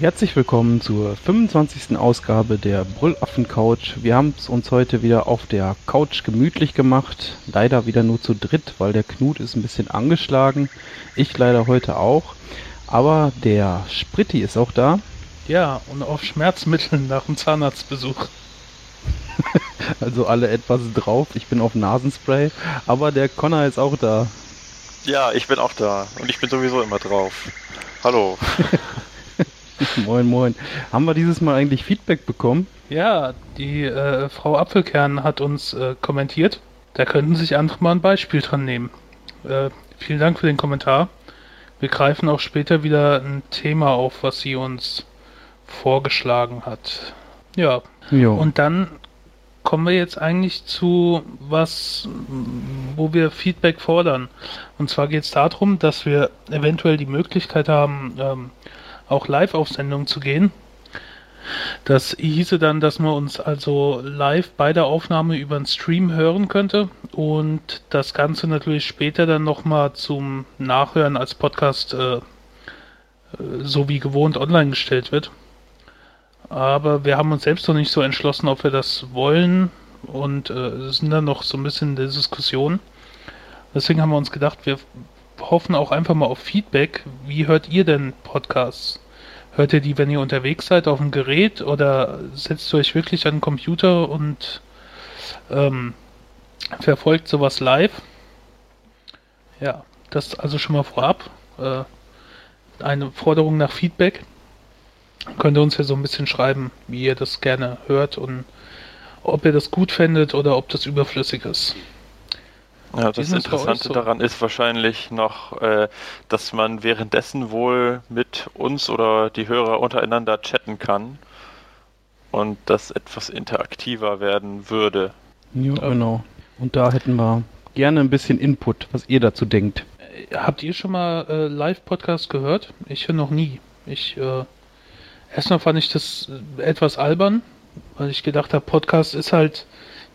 Herzlich willkommen zur 25. Ausgabe der Brüllaffen Couch. Wir haben es uns heute wieder auf der Couch gemütlich gemacht. Leider wieder nur zu dritt, weil der Knut ist ein bisschen angeschlagen. Ich leider heute auch. Aber der Spritti ist auch da. Ja, und auf Schmerzmitteln nach dem Zahnarztbesuch. also alle etwas drauf. Ich bin auf Nasenspray. Aber der Connor ist auch da. Ja, ich bin auch da. Und ich bin sowieso immer drauf. Hallo. moin, moin. Haben wir dieses Mal eigentlich Feedback bekommen? Ja, die äh, Frau Apfelkern hat uns äh, kommentiert. Da könnten sich einfach mal ein Beispiel dran nehmen. Äh, vielen Dank für den Kommentar. Wir greifen auch später wieder ein Thema auf, was sie uns vorgeschlagen hat. Ja. Jo. Und dann kommen wir jetzt eigentlich zu was, wo wir Feedback fordern. Und zwar geht es darum, dass wir eventuell die Möglichkeit haben, ähm, auch live auf Sendung zu gehen. Das hieße dann, dass man uns also live bei der Aufnahme über den Stream hören könnte und das Ganze natürlich später dann nochmal zum Nachhören als Podcast äh, äh, so wie gewohnt online gestellt wird. Aber wir haben uns selbst noch nicht so entschlossen, ob wir das wollen und äh, sind dann noch so ein bisschen in der Diskussion. Deswegen haben wir uns gedacht, wir hoffen auch einfach mal auf Feedback. Wie hört ihr denn Podcasts? Hört ihr die, wenn ihr unterwegs seid, auf dem Gerät oder setzt ihr euch wirklich an den Computer und ähm, verfolgt sowas live? Ja, das also schon mal vorab. Äh, eine Forderung nach Feedback. Könnt ihr uns ja so ein bisschen schreiben, wie ihr das gerne hört und ob ihr das gut findet oder ob das überflüssig ist. Ja, das Interessante so? daran ist wahrscheinlich noch, äh, dass man währenddessen wohl mit uns oder die Hörer untereinander chatten kann und das etwas interaktiver werden würde. Ja, genau. Und da hätten wir gerne ein bisschen Input, was ihr dazu denkt. Äh, habt ihr schon mal äh, Live-Podcast gehört? Ich höre noch nie. Ich, äh, erstmal fand ich das äh, etwas albern, weil ich gedacht habe, Podcast ist halt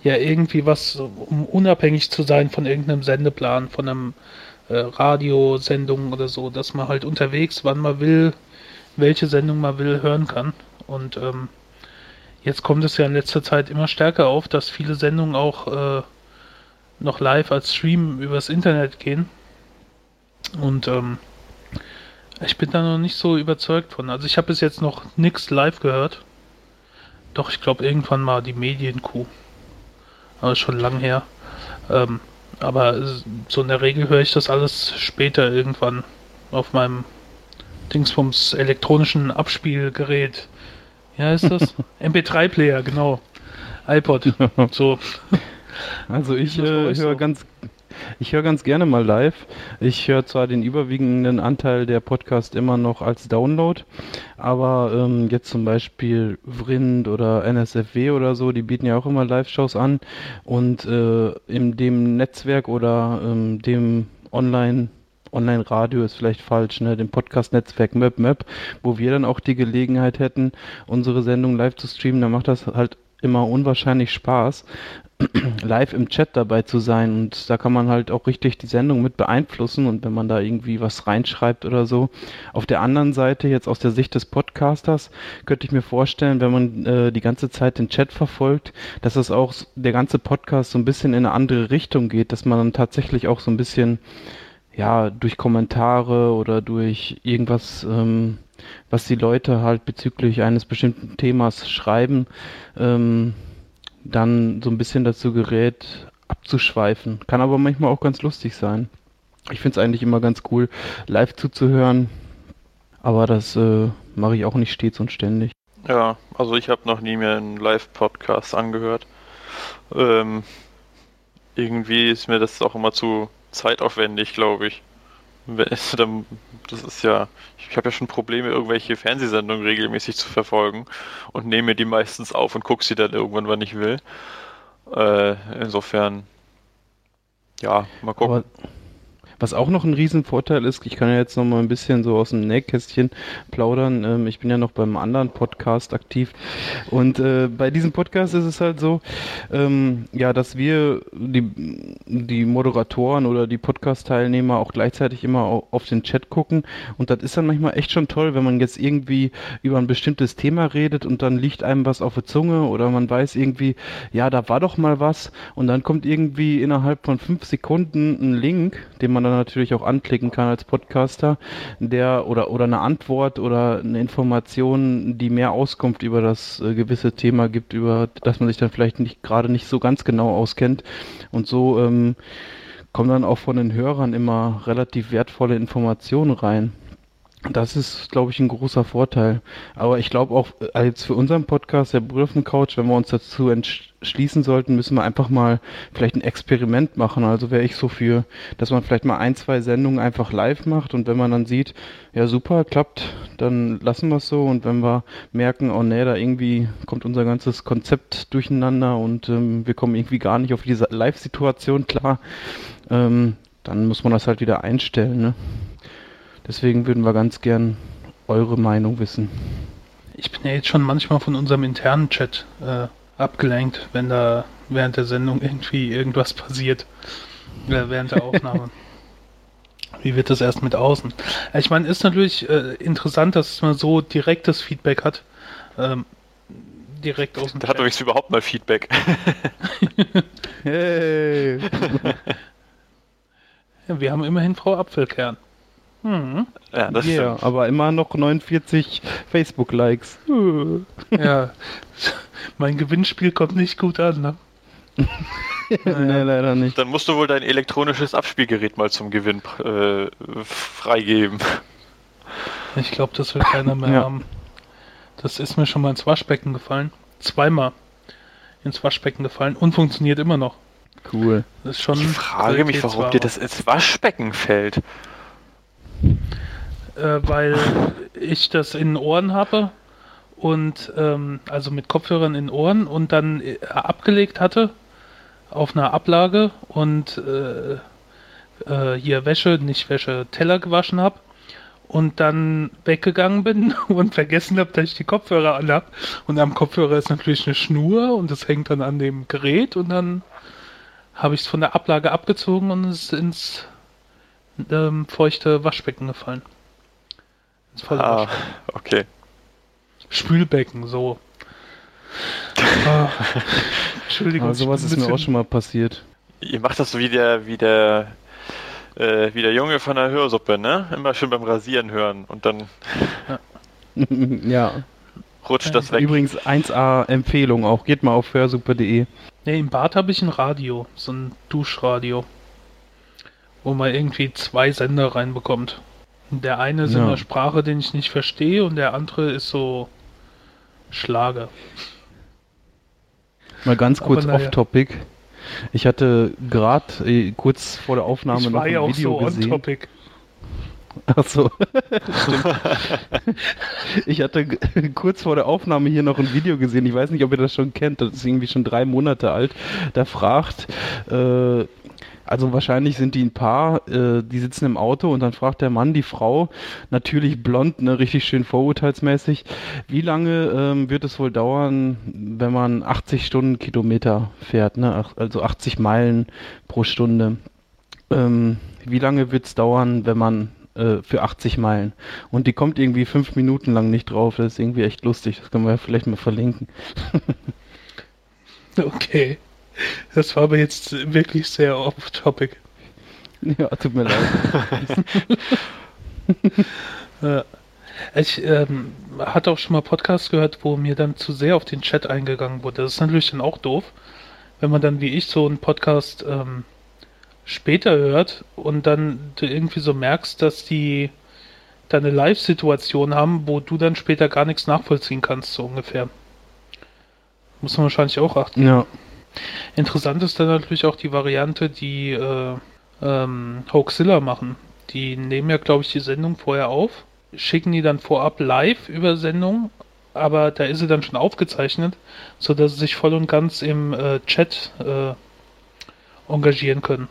ja irgendwie was, um unabhängig zu sein von irgendeinem Sendeplan, von einem äh, Radiosendung oder so, dass man halt unterwegs, wann man will, welche Sendung man will, hören kann. Und ähm, jetzt kommt es ja in letzter Zeit immer stärker auf, dass viele Sendungen auch äh, noch live als Stream übers Internet gehen. Und ähm, ich bin da noch nicht so überzeugt von. Also ich habe bis jetzt noch nichts live gehört. Doch, ich glaube irgendwann mal die Medienkuh aber schon lang her. Ähm, aber so in der Regel höre ich das alles später irgendwann auf meinem Dingsbums elektronischen Abspielgerät. Ja, ist das? MP3-Player, genau. iPod. So. Also ich äh, höre so. ganz ich höre ganz gerne mal live. Ich höre zwar den überwiegenden Anteil der Podcast immer noch als Download, aber ähm, jetzt zum Beispiel Vrind oder NSFW oder so, die bieten ja auch immer Live-Shows an und äh, in dem Netzwerk oder ähm, dem Online- Online-Radio ist vielleicht falsch, ne, dem Podcast-Netzwerk MöpMöp, wo wir dann auch die Gelegenheit hätten, unsere Sendung live zu streamen, da macht das halt immer unwahrscheinlich Spaß, live im Chat dabei zu sein und da kann man halt auch richtig die Sendung mit beeinflussen und wenn man da irgendwie was reinschreibt oder so. Auf der anderen Seite, jetzt aus der Sicht des Podcasters, könnte ich mir vorstellen, wenn man äh, die ganze Zeit den Chat verfolgt, dass das auch der ganze Podcast so ein bisschen in eine andere Richtung geht, dass man dann tatsächlich auch so ein bisschen ja durch Kommentare oder durch irgendwas ähm, was die Leute halt bezüglich eines bestimmten Themas schreiben, ähm, dann so ein bisschen dazu gerät, abzuschweifen. Kann aber manchmal auch ganz lustig sein. Ich finde es eigentlich immer ganz cool, live zuzuhören, aber das äh, mache ich auch nicht stets und ständig. Ja, also ich habe noch nie mehr einen Live-Podcast angehört. Ähm, irgendwie ist mir das auch immer zu zeitaufwendig, glaube ich. Das ist ja, ich habe ja schon Probleme, irgendwelche Fernsehsendungen regelmäßig zu verfolgen und nehme die meistens auf und gucke sie dann irgendwann, wann ich will. Äh, insofern, ja, mal gucken. Aber, Was auch noch ein Riesenvorteil ist, ich kann ja jetzt noch mal ein bisschen so aus dem Nähkästchen plaudern. Ähm, ich bin ja noch beim anderen Podcast aktiv. Und äh, bei diesem Podcast ist es halt so, ähm, ja, dass wir, die, die Moderatoren oder die Podcast-Teilnehmer auch gleichzeitig immer auf den Chat gucken. Und das ist dann manchmal echt schon toll, wenn man jetzt irgendwie über ein bestimmtes Thema redet und dann liegt einem was auf der Zunge oder man weiß irgendwie, ja, da war doch mal was. Und dann kommt irgendwie innerhalb von fünf Sekunden ein Link, den man dann natürlich auch anklicken kann als Podcaster, der oder oder eine Antwort oder eine Information, die mehr Auskunft über das äh, gewisse Thema gibt, über das man sich dann vielleicht nicht gerade nicht so ganz genau auskennt. Und so ähm, kommen dann auch von den Hörern immer relativ wertvolle Informationen rein. Das ist, glaube ich, ein großer Vorteil. Aber ich glaube auch äh, als für unseren Podcast, der Couch, wenn wir uns dazu entschließen sollten, müssen wir einfach mal vielleicht ein Experiment machen. Also wäre ich so für, dass man vielleicht mal ein, zwei Sendungen einfach live macht und wenn man dann sieht, ja super, klappt, dann lassen wir es so. Und wenn wir merken, oh nee, da irgendwie kommt unser ganzes Konzept durcheinander und ähm, wir kommen irgendwie gar nicht auf diese Live-Situation klar, ähm, dann muss man das halt wieder einstellen. Ne? Deswegen würden wir ganz gern eure Meinung wissen. Ich bin ja jetzt schon manchmal von unserem internen Chat äh, abgelenkt, wenn da während der Sendung irgendwie irgendwas passiert. Äh, während der Aufnahme. Wie wird das erst mit außen? Äh, ich meine, ist natürlich äh, interessant, dass man so direktes Feedback hat. Ähm, direkt aus dem Da hat übrigens überhaupt mal Feedback. hey. ja, wir haben immerhin Frau Apfelkern. Mhm. Ja, das yeah, stimmt. aber immer noch 49 Facebook-Likes. ja, mein Gewinnspiel kommt nicht gut an, ne? nee, leider nicht. Dann musst du wohl dein elektronisches Abspielgerät mal zum Gewinn äh, freigeben. Ich glaube, das will keiner mehr ja. haben. Das ist mir schon mal ins Waschbecken gefallen. Zweimal ins Waschbecken gefallen und funktioniert immer noch. Cool. Das ist schon ich frage mich, warum dir das ins Waschbecken fällt äh, weil ich das in den Ohren habe und ähm, also mit Kopfhörern in den Ohren und dann äh, abgelegt hatte auf einer Ablage und äh, äh, hier Wäsche, nicht Wäsche, Teller gewaschen habe und dann weggegangen bin und vergessen habe, dass ich die Kopfhörer an habe. Und am Kopfhörer ist natürlich eine Schnur und das hängt dann an dem Gerät und dann habe ich es von der Ablage abgezogen und es ins ähm, feuchte Waschbecken gefallen. ah, Waschbecken. okay. Spülbecken, so. ah, Entschuldigung. Aber sowas ist mir auch schon mal passiert. Ihr macht das so wie der, wie der, äh, wie der Junge von der Hörsuppe, ne? Immer schön beim Rasieren hören und dann. Ja. ja. Rutscht das weg. Übrigens 1A Empfehlung auch. Geht mal auf hörsuppe.de. Ne, im Bad habe ich ein Radio, so ein Duschradio wo man irgendwie zwei Sender reinbekommt. Der eine ist ja. in einer Sprache, den ich nicht verstehe, und der andere ist so Schlager. Mal ganz kurz off-topic. Ich hatte gerade äh, kurz vor der Aufnahme ich noch ein ja Video so gesehen. On-topic. Ach so. ich hatte kurz vor der Aufnahme hier noch ein Video gesehen. Ich weiß nicht, ob ihr das schon kennt. Das ist irgendwie schon drei Monate alt. Da fragt äh, also wahrscheinlich sind die ein Paar, äh, die sitzen im Auto und dann fragt der Mann die Frau, natürlich blond, ne, richtig schön vorurteilsmäßig, wie lange ähm, wird es wohl dauern, wenn man 80 Stundenkilometer fährt, ne, also 80 Meilen pro Stunde. Ähm, wie lange wird es dauern, wenn man äh, für 80 Meilen? Und die kommt irgendwie fünf Minuten lang nicht drauf, das ist irgendwie echt lustig, das können wir ja vielleicht mal verlinken. okay. Das war aber jetzt wirklich sehr off-topic. Ja, tut mir leid. ich ähm, hatte auch schon mal Podcasts gehört, wo mir dann zu sehr auf den Chat eingegangen wurde. Das ist natürlich dann auch doof, wenn man dann wie ich so einen Podcast ähm, später hört und dann du irgendwie so merkst, dass die da eine Live-Situation haben, wo du dann später gar nichts nachvollziehen kannst, so ungefähr. Muss man wahrscheinlich auch achten. Ja. Interessant ist dann natürlich auch die Variante, die äh, ähm, Hoaxilla machen. Die nehmen ja, glaube ich, die Sendung vorher auf, schicken die dann vorab live über Sendung, aber da ist sie dann schon aufgezeichnet, sodass sie sich voll und ganz im äh, Chat äh, engagieren können.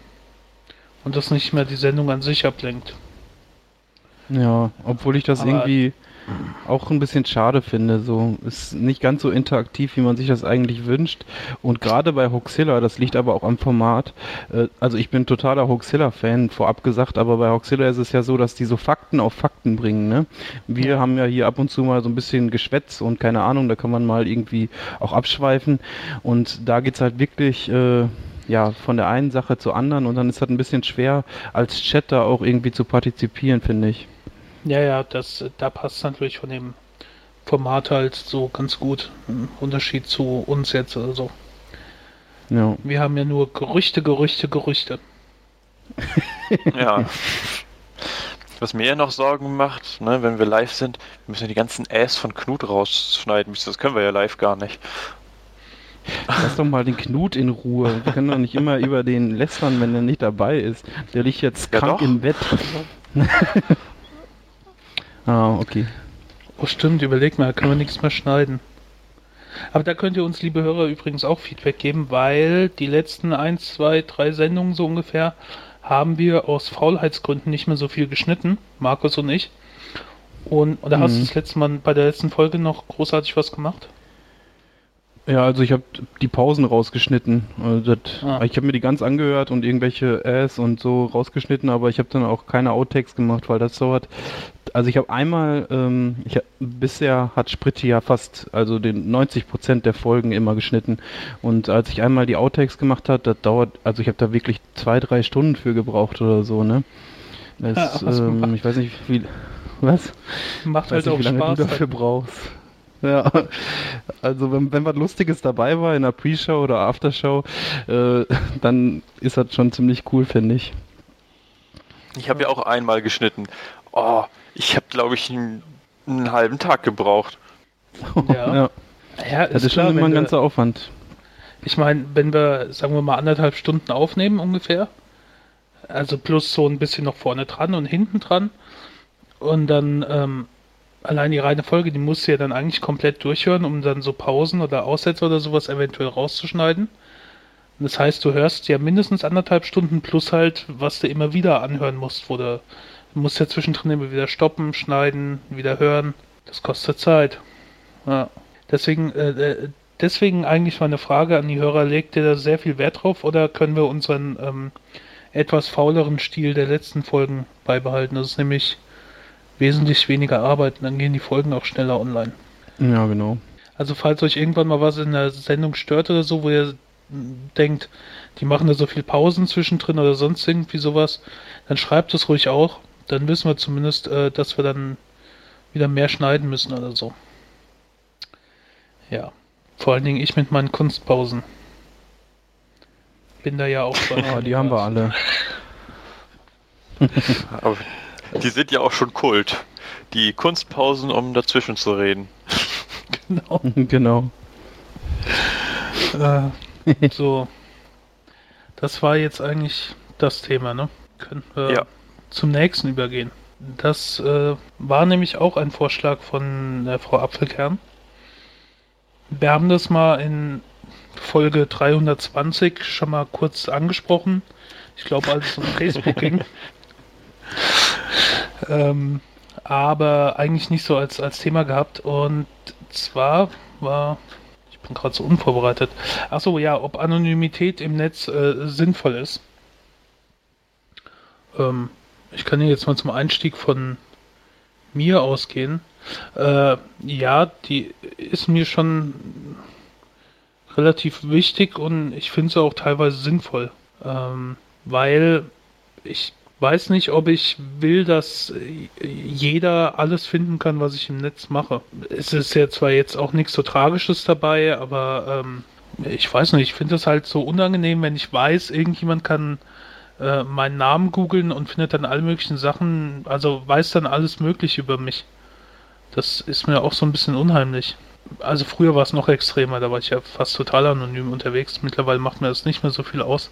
und das nicht mehr die Sendung an sich ablenkt. Ja, obwohl ich das Aber irgendwie auch ein bisschen schade finde. So ist nicht ganz so interaktiv, wie man sich das eigentlich wünscht. Und gerade bei Hoxilla, das liegt aber auch am Format. Äh, also ich bin totaler Hoxilla-Fan, vorab gesagt, aber bei Hoxilla ist es ja so, dass die so Fakten auf Fakten bringen. Ne? Wir haben ja hier ab und zu mal so ein bisschen Geschwätz und keine Ahnung, da kann man mal irgendwie auch abschweifen. Und da geht es halt wirklich. Äh, ja, von der einen Sache zur anderen und dann ist das ein bisschen schwer, als Chatter auch irgendwie zu partizipieren, finde ich. Ja, ja, das, da passt natürlich von dem Format halt so ganz gut. Ein Unterschied zu uns jetzt oder so. Ja. Wir haben ja nur Gerüchte, Gerüchte, Gerüchte. ja. Was mir ja noch Sorgen macht, ne, wenn wir live sind, wir müssen ja die ganzen Ass von Knut rausschneiden. Das können wir ja live gar nicht. Lass doch mal den Knut in Ruhe. Wir können doch nicht immer über den lästern, wenn er nicht dabei ist. Der liegt jetzt ja krank doch. im Bett. Ah, okay. Oh stimmt, überleg mal, können wir nichts mehr schneiden. Aber da könnt ihr uns, liebe Hörer, übrigens auch Feedback geben, weil die letzten 1, 2, 3 Sendungen so ungefähr haben wir aus Faulheitsgründen nicht mehr so viel geschnitten, Markus und ich. Und, oder mhm. hast du das letzte Mal bei der letzten Folge noch großartig was gemacht? Ja, also ich habe die Pausen rausgeschnitten. Also das, ah. Ich habe mir die ganz angehört und irgendwelche Äs und so rausgeschnitten, aber ich habe dann auch keine Outtakes gemacht, weil das dauert. Also ich habe einmal, ähm, ich hab, bisher hat Spritti ja fast, also den 90 Prozent der Folgen immer geschnitten. Und als ich einmal die Outtakes gemacht habe, das dauert, also ich habe da wirklich zwei, drei Stunden für gebraucht oder so, ne? Das, ja, ähm, ich weiß nicht, wie was? Macht halt nicht, auch wie lange Spaß, du dafür halt. brauchst. Ja, also wenn, wenn was Lustiges dabei war in der Pre-Show oder Aftershow, äh, dann ist das schon ziemlich cool, finde ich. Ich habe ja auch einmal geschnitten. Oh, ich habe, glaube ich, einen, einen, halben Tag gebraucht. Ja. ja. ja ist das ist klar, schon immer ein ganzer Aufwand. Ich meine, wenn wir, sagen wir mal, anderthalb Stunden aufnehmen ungefähr, also plus so ein bisschen noch vorne dran und hinten dran, und dann ähm, allein die reine Folge, die musst du ja dann eigentlich komplett durchhören, um dann so Pausen oder Aussätze oder sowas eventuell rauszuschneiden. Das heißt, du hörst ja mindestens anderthalb Stunden plus halt, was du immer wieder anhören musst, wo du, du musst ja zwischendrin immer wieder stoppen, schneiden, wieder hören. Das kostet Zeit. Ja. Deswegen, äh, äh, deswegen eigentlich meine Frage an die Hörer, legt ihr da sehr viel Wert drauf oder können wir unseren ähm, etwas fauleren Stil der letzten Folgen beibehalten? Das ist nämlich wesentlich weniger arbeiten, dann gehen die Folgen auch schneller online. Ja, genau. Also falls euch irgendwann mal was in der Sendung stört oder so, wo ihr denkt, die machen da so viel Pausen zwischendrin oder sonst irgendwie sowas, dann schreibt es ruhig auch. Dann wissen wir zumindest, äh, dass wir dann wieder mehr schneiden müssen oder so. Ja. Vor allen Dingen ich mit meinen Kunstpausen. Bin da ja auch bei. oh, die haben wir alle. Die sind ja auch schon Kult. Die Kunstpausen, um dazwischen zu reden. Genau. genau. Äh, so. Das war jetzt eigentlich das Thema, ne? Können wir ja. zum nächsten übergehen. Das äh, war nämlich auch ein Vorschlag von der Frau Apfelkern. Wir haben das mal in Folge 320 schon mal kurz angesprochen. Ich glaube, als es um Facebook ging. Ähm, aber eigentlich nicht so als, als Thema gehabt. Und zwar war, ich bin gerade so unvorbereitet. Achso, ja, ob Anonymität im Netz äh, sinnvoll ist. Ähm, ich kann hier jetzt mal zum Einstieg von mir ausgehen. Äh, ja, die ist mir schon relativ wichtig und ich finde sie auch teilweise sinnvoll. Ähm, weil ich weiß nicht, ob ich will, dass jeder alles finden kann, was ich im Netz mache. Es ist ja zwar jetzt auch nichts so Tragisches dabei, aber ähm, ich weiß nicht, ich finde es halt so unangenehm, wenn ich weiß, irgendjemand kann äh, meinen Namen googeln und findet dann alle möglichen Sachen, also weiß dann alles Mögliche über mich. Das ist mir auch so ein bisschen unheimlich. Also früher war es noch extremer, da war ich ja fast total anonym unterwegs. Mittlerweile macht mir das nicht mehr so viel aus.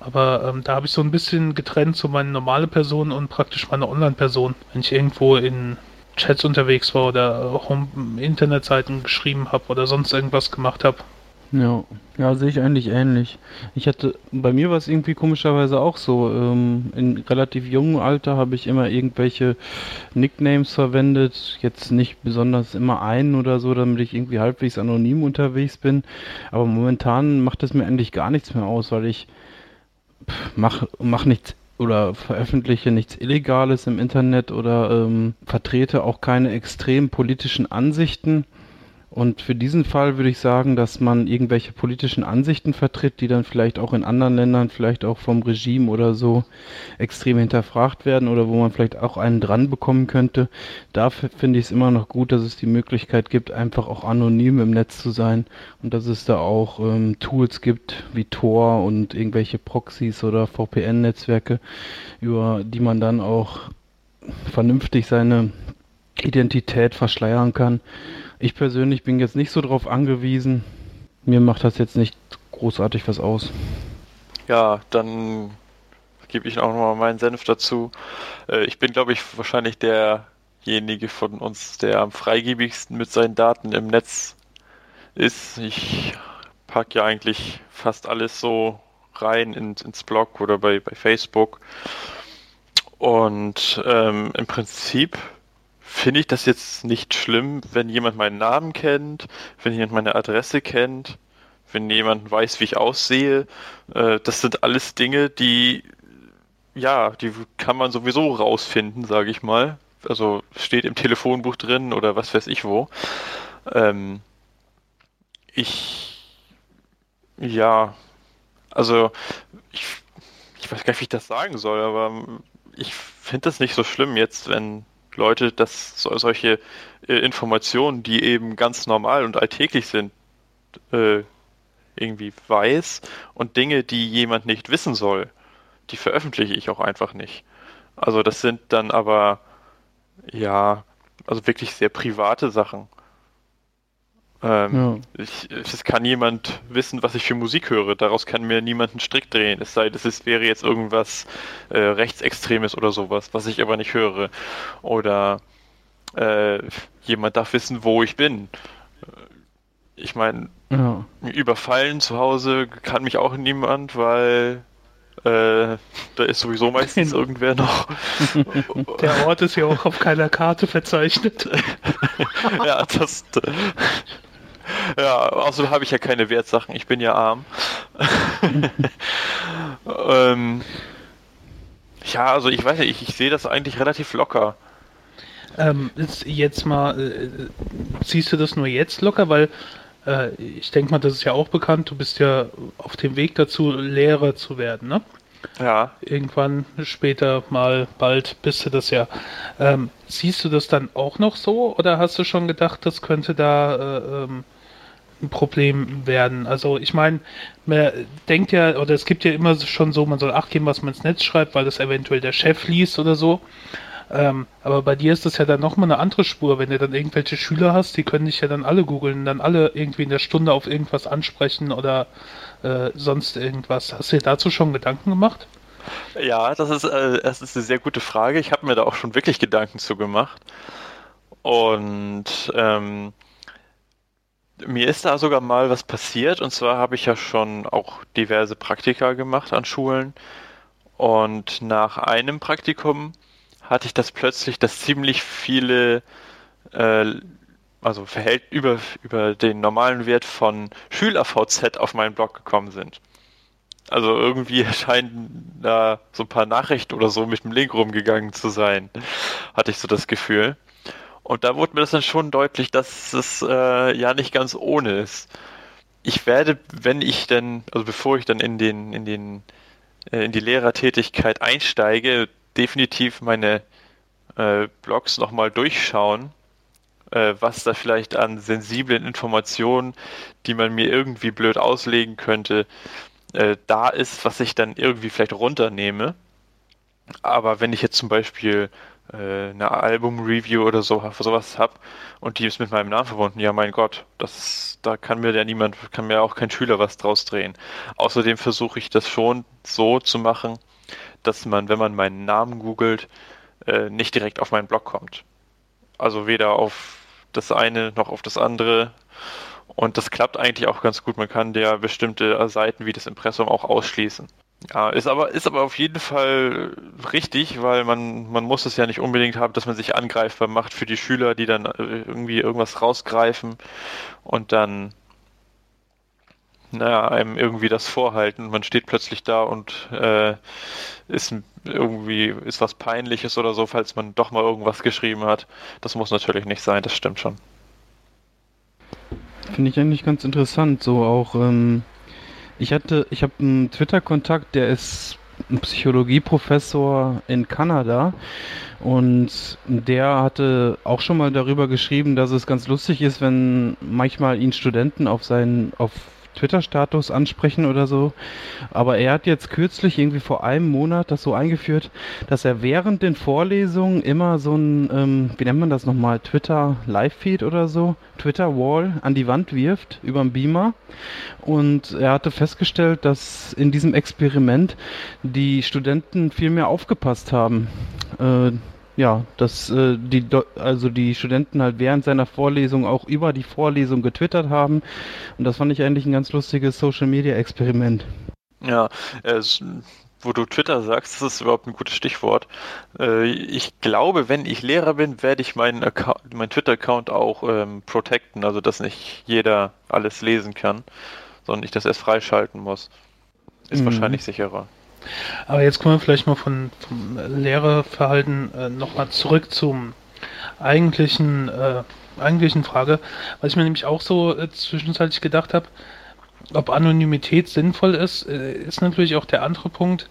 Aber ähm, da habe ich so ein bisschen getrennt zu meiner normale Person und praktisch meine Online-Person. Wenn ich irgendwo in Chats unterwegs war oder Home Internetseiten geschrieben habe oder sonst irgendwas gemacht habe. Ja, ja, sehe ich eigentlich ähnlich. Ich hatte, bei mir war es irgendwie komischerweise auch so. Ähm, in relativ jungem Alter habe ich immer irgendwelche Nicknames verwendet. Jetzt nicht besonders immer einen oder so, damit ich irgendwie halbwegs anonym unterwegs bin. Aber momentan macht es mir eigentlich gar nichts mehr aus, weil ich mach, mach nichts oder veröffentliche nichts Illegales im Internet oder ähm, vertrete auch keine extrem politischen Ansichten. Und für diesen Fall würde ich sagen, dass man irgendwelche politischen Ansichten vertritt, die dann vielleicht auch in anderen Ländern, vielleicht auch vom Regime oder so extrem hinterfragt werden oder wo man vielleicht auch einen dran bekommen könnte. Dafür finde ich es immer noch gut, dass es die Möglichkeit gibt, einfach auch anonym im Netz zu sein und dass es da auch ähm, Tools gibt wie Tor und irgendwelche Proxys oder VPN-Netzwerke, über die man dann auch vernünftig seine Identität verschleiern kann ich persönlich bin jetzt nicht so drauf angewiesen. Mir macht das jetzt nicht großartig was aus. Ja, dann gebe ich auch nochmal meinen Senf dazu. Äh, ich bin, glaube ich, wahrscheinlich derjenige von uns, der am freigebigsten mit seinen Daten im Netz ist. Ich packe ja eigentlich fast alles so rein ins, ins Blog oder bei, bei Facebook. Und ähm, im Prinzip finde ich das jetzt nicht schlimm, wenn jemand meinen Namen kennt, wenn jemand meine Adresse kennt, wenn jemand weiß, wie ich aussehe. Äh, das sind alles Dinge, die, ja, die kann man sowieso rausfinden, sage ich mal. Also steht im Telefonbuch drin oder was weiß ich wo. Ähm, ich, ja, also ich, ich weiß gar nicht, wie ich das sagen soll, aber ich finde das nicht so schlimm jetzt, wenn Leute, dass so, solche äh, Informationen, die eben ganz normal und alltäglich sind, äh, irgendwie weiß und Dinge, die jemand nicht wissen soll, die veröffentliche ich auch einfach nicht. Also das sind dann aber ja, also wirklich sehr private Sachen. Ähm, ja. ich, es kann niemand wissen, was ich für Musik höre. Daraus kann mir niemand einen Strick drehen. Es sei denn, es wäre jetzt irgendwas äh, Rechtsextremes oder sowas, was ich aber nicht höre. Oder äh, jemand darf wissen, wo ich bin. Ich meine, ja. überfallen zu Hause kann mich auch niemand, weil äh, da ist sowieso meistens irgendwer noch. Der Ort ist ja auch auf keiner Karte verzeichnet. ja, das. Ja, außerdem habe ich ja keine Wertsachen, ich bin ja arm. ähm, ja, also ich weiß nicht, ich, ich sehe das eigentlich relativ locker. Ähm, jetzt, jetzt mal, äh, siehst du das nur jetzt locker, weil äh, ich denke mal, das ist ja auch bekannt, du bist ja auf dem Weg dazu, Lehrer zu werden, ne? Ja. Irgendwann später mal, bald bist du das ja. Ähm, siehst du das dann auch noch so oder hast du schon gedacht, das könnte da äh, ähm, ein Problem werden. Also ich meine, man denkt ja, oder es gibt ja immer schon so, man soll acht geben, was man ins Netz schreibt, weil das eventuell der Chef liest oder so. Ähm, aber bei dir ist das ja dann nochmal eine andere Spur, wenn du dann irgendwelche Schüler hast, die können dich ja dann alle googeln, dann alle irgendwie in der Stunde auf irgendwas ansprechen oder äh, sonst irgendwas. Hast du dir dazu schon Gedanken gemacht? Ja, das ist, äh, das ist eine sehr gute Frage. Ich habe mir da auch schon wirklich Gedanken zu gemacht. Und ähm, mir ist da sogar mal was passiert und zwar habe ich ja schon auch diverse Praktika gemacht an Schulen und nach einem Praktikum hatte ich das plötzlich, dass ziemlich viele, äh, also verhält über, über den normalen Wert von SchülerVZ auf meinen Blog gekommen sind. Also irgendwie scheinen da so ein paar Nachrichten oder so mit dem Link rumgegangen zu sein, hatte ich so das Gefühl. Und da wurde mir das dann schon deutlich, dass es äh, ja nicht ganz ohne ist. Ich werde, wenn ich denn, also bevor ich dann in den, in den, äh, in die Lehrertätigkeit einsteige, definitiv meine äh, Blogs nochmal durchschauen, äh, was da vielleicht an sensiblen Informationen, die man mir irgendwie blöd auslegen könnte, äh, da ist, was ich dann irgendwie vielleicht runternehme. Aber wenn ich jetzt zum Beispiel äh, eine Album-Review oder so sowas habe und die ist mit meinem Namen verbunden, ja mein Gott, das da kann mir ja niemand, kann mir auch kein Schüler was draus drehen. Außerdem versuche ich das schon so zu machen, dass man, wenn man meinen Namen googelt, äh, nicht direkt auf meinen Blog kommt. Also weder auf das eine noch auf das andere. Und das klappt eigentlich auch ganz gut. Man kann ja bestimmte Seiten wie das Impressum auch ausschließen. Ja, ist aber, ist aber auf jeden Fall richtig, weil man, man muss es ja nicht unbedingt haben, dass man sich angreifbar macht für die Schüler, die dann äh, irgendwie irgendwas rausgreifen und dann naja, einem irgendwie das vorhalten. Man steht plötzlich da und äh, ist irgendwie ist was Peinliches oder so, falls man doch mal irgendwas geschrieben hat. Das muss natürlich nicht sein, das stimmt schon. Finde ich eigentlich ganz interessant. So auch, ähm, ich hatte, ich habe einen Twitter-Kontakt, der ist ein Psychologieprofessor in Kanada. Und der hatte auch schon mal darüber geschrieben, dass es ganz lustig ist, wenn manchmal ihn Studenten auf seinen, auf Twitter-Status ansprechen oder so. Aber er hat jetzt kürzlich, irgendwie vor einem Monat, das so eingeführt, dass er während den Vorlesungen immer so ein, ähm, wie nennt man das nochmal, Twitter-Live-Feed oder so, Twitter-Wall an die Wand wirft über den Beamer. Und er hatte festgestellt, dass in diesem Experiment die Studenten viel mehr aufgepasst haben. Äh, ja, dass äh, die also die Studenten halt während seiner Vorlesung auch über die Vorlesung getwittert haben und das fand ich eigentlich ein ganz lustiges Social Media Experiment. Ja, es, wo du Twitter sagst, das ist überhaupt ein gutes Stichwort. Äh, ich glaube, wenn ich Lehrer bin, werde ich meinen Account, meinen Twitter-Account auch ähm, protecten, also dass nicht jeder alles lesen kann, sondern ich das erst freischalten muss. Ist mhm. wahrscheinlich sicherer. Aber jetzt kommen wir vielleicht mal von, vom Lehrerverhalten äh, nochmal zurück zum eigentlichen, äh, eigentlichen Frage, was ich mir nämlich auch so äh, zwischenzeitlich gedacht habe, ob Anonymität sinnvoll ist, äh, ist natürlich auch der andere Punkt,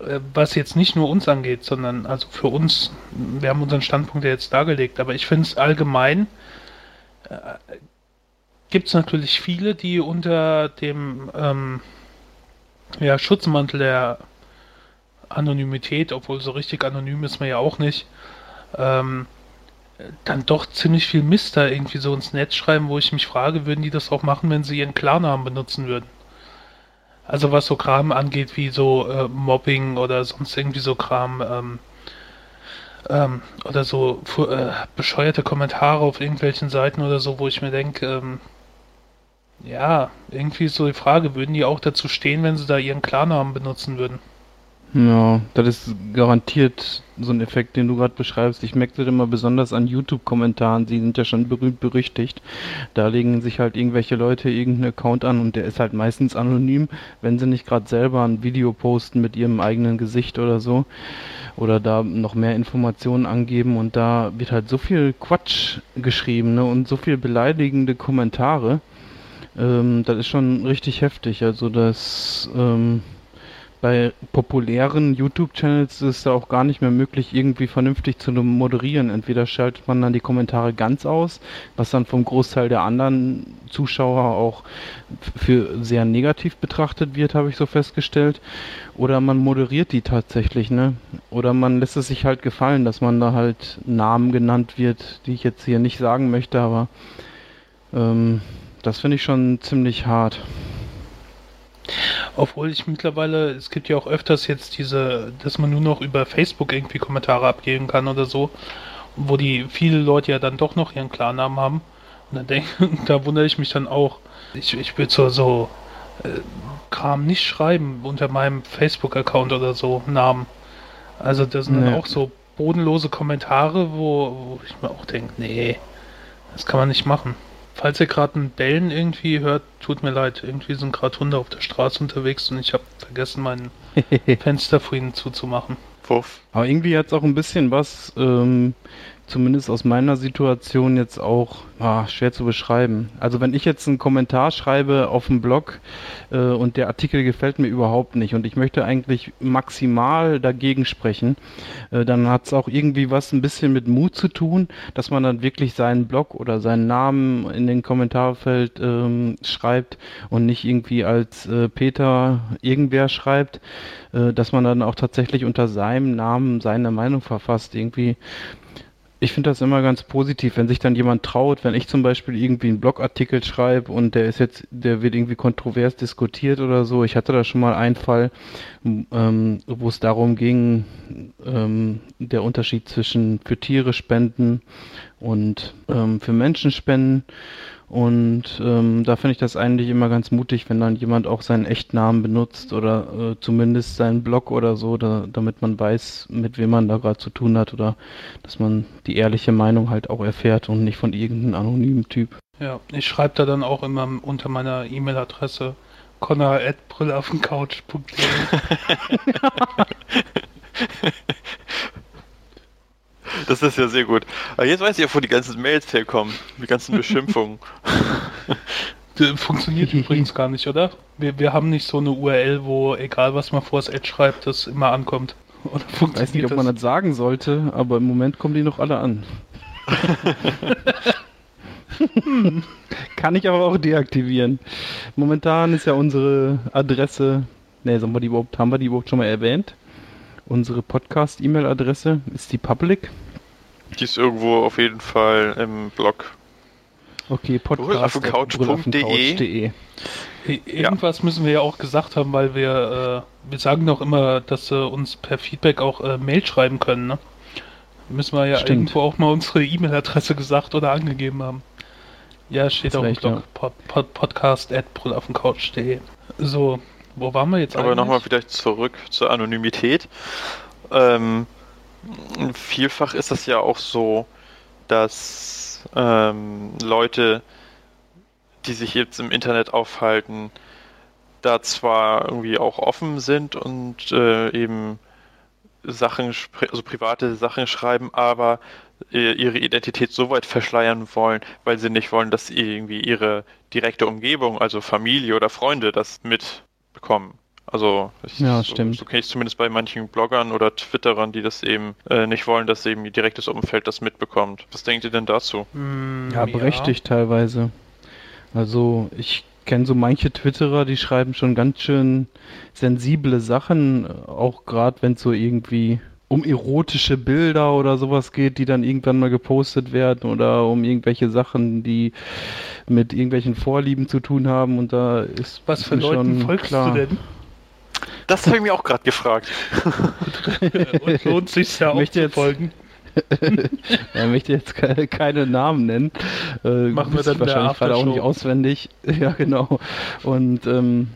äh, was jetzt nicht nur uns angeht, sondern also für uns, wir haben unseren Standpunkt ja jetzt dargelegt, aber ich finde es allgemein, äh, gibt es natürlich viele, die unter dem ähm, ja, Schutzmantel der Anonymität, obwohl so richtig anonym ist man ja auch nicht, ähm, dann doch ziemlich viel Mist da irgendwie so ins Netz schreiben, wo ich mich frage, würden die das auch machen, wenn sie ihren Klarnamen benutzen würden? Also was so Kram angeht, wie so äh, Mobbing oder sonst irgendwie so Kram, ähm, ähm, oder so äh, bescheuerte Kommentare auf irgendwelchen Seiten oder so, wo ich mir denke, ähm, ja, irgendwie ist so die Frage, würden die auch dazu stehen, wenn sie da ihren Klarnamen benutzen würden? Ja, das ist garantiert so ein Effekt, den du gerade beschreibst. Ich merke das immer besonders an YouTube-Kommentaren. Sie sind ja schon berühmt berüchtigt. Da legen sich halt irgendwelche Leute irgendeinen Account an und der ist halt meistens anonym, wenn sie nicht gerade selber ein Video posten mit ihrem eigenen Gesicht oder so. Oder da noch mehr Informationen angeben und da wird halt so viel Quatsch geschrieben ne? und so viel beleidigende Kommentare ähm, das ist schon richtig heftig. Also das ähm, bei populären YouTube-Channels ist es da auch gar nicht mehr möglich, irgendwie vernünftig zu moderieren. Entweder schaltet man dann die Kommentare ganz aus, was dann vom Großteil der anderen Zuschauer auch für sehr negativ betrachtet wird, habe ich so festgestellt. Oder man moderiert die tatsächlich, ne? Oder man lässt es sich halt gefallen, dass man da halt Namen genannt wird, die ich jetzt hier nicht sagen möchte, aber ähm, das finde ich schon ziemlich hart. Obwohl ich mittlerweile, es gibt ja auch öfters jetzt diese, dass man nur noch über Facebook irgendwie Kommentare abgeben kann oder so, wo die viele Leute ja dann doch noch ihren Klarnamen haben. Und dann denke, da wundere ich mich dann auch. Ich, ich würde so, so äh, Kram nicht schreiben unter meinem Facebook-Account oder so, Namen. Also das sind nee. dann auch so bodenlose Kommentare, wo, wo ich mir auch denke, nee, das kann man nicht machen. Falls ihr gerade ein Bellen irgendwie hört, tut mir leid. Irgendwie sind gerade Hunde auf der Straße unterwegs und ich habe vergessen, mein Fenster vor ihnen zuzumachen. Puff. Aber irgendwie hat es auch ein bisschen was ähm, zumindest aus meiner Situation jetzt auch ah, schwer zu beschreiben. Also wenn ich jetzt einen Kommentar schreibe auf dem Blog äh, und der Artikel gefällt mir überhaupt nicht und ich möchte eigentlich maximal dagegen sprechen, äh, dann hat es auch irgendwie was ein bisschen mit Mut zu tun, dass man dann wirklich seinen Blog oder seinen Namen in den Kommentarfeld ähm, schreibt und nicht irgendwie als äh, Peter irgendwer schreibt, äh, dass man dann auch tatsächlich unter seinem Namen seine Meinung verfasst. Irgendwie ich finde das immer ganz positiv, wenn sich dann jemand traut, wenn ich zum Beispiel irgendwie einen Blogartikel schreibe und der ist jetzt, der wird irgendwie kontrovers diskutiert oder so. Ich hatte da schon mal einen Fall, ähm, wo es darum ging, ähm, der Unterschied zwischen für Tiere spenden und ähm, für Menschen spenden. Und ähm, da finde ich das eigentlich immer ganz mutig, wenn dann jemand auch seinen Echtnamen benutzt oder äh, zumindest seinen Blog oder so, da, damit man weiß, mit wem man da gerade zu tun hat oder dass man die ehrliche Meinung halt auch erfährt und nicht von irgendeinem anonymen Typ. Ja, ich schreibe da dann auch immer unter meiner E-Mail-Adresse connor.brüllaufencouch.de Das ist ja sehr gut. Aber jetzt weiß ich auch, wo die ganzen Mails herkommen. Die ganzen Beschimpfungen. Funktioniert übrigens gar nicht, oder? Wir, wir haben nicht so eine URL, wo egal was man vor das Ad schreibt, das immer ankommt. Oder funktioniert ich weiß nicht, ob man das sagen sollte, aber im Moment kommen die noch alle an. Kann ich aber auch deaktivieren. Momentan ist ja unsere Adresse, ne, wir die überhaupt, haben wir die überhaupt schon mal erwähnt? Unsere Podcast-E-Mail-Adresse ist die Public. Die ist irgendwo auf jeden Fall im Blog. Okay, podcast.couch.de. Irgendwas ja. müssen wir ja auch gesagt haben, weil wir, äh, wir sagen doch immer, dass sie uns per Feedback auch äh, Mail schreiben können, ne? Müssen wir ja Stimmt. irgendwo auch mal unsere E-Mail-Adresse gesagt oder angegeben haben. Ja, steht auf dem Blog. Ja. Pod, pod, podcast at So, wo waren wir jetzt Aber nochmal vielleicht zurück zur Anonymität. Ähm, vielfach ist es ja auch so, dass ähm, Leute, die sich jetzt im Internet aufhalten, da zwar irgendwie auch offen sind und äh, eben Sachen, also private Sachen schreiben, aber äh, ihre Identität so weit verschleiern wollen, weil sie nicht wollen, dass irgendwie ihre direkte Umgebung, also Familie oder Freunde, das mitbekommen. Also ich, ja, so, stimmt. so kenne ich zumindest bei manchen Bloggern oder Twitterern, die das eben äh, nicht wollen, dass eben ihr direktes Umfeld das mitbekommt. Was denkt ihr denn dazu? Mm, ja, berechtigt ja. teilweise. Also ich kenne so manche Twitterer, die schreiben schon ganz schön sensible Sachen, auch gerade wenn es so irgendwie um erotische Bilder oder sowas geht, die dann irgendwann mal gepostet werden oder um irgendwelche Sachen, die mit irgendwelchen Vorlieben zu tun haben und da ist was für Leuten folgst klar. du denn? Das habe ich mir auch gerade gefragt. Und lohnt sich ja auch zu folgen. er möchte jetzt keine, keine Namen nennen. Äh, Machen wir dann wahrscheinlich gerade auch nicht auswendig. ja, genau. Und ähm,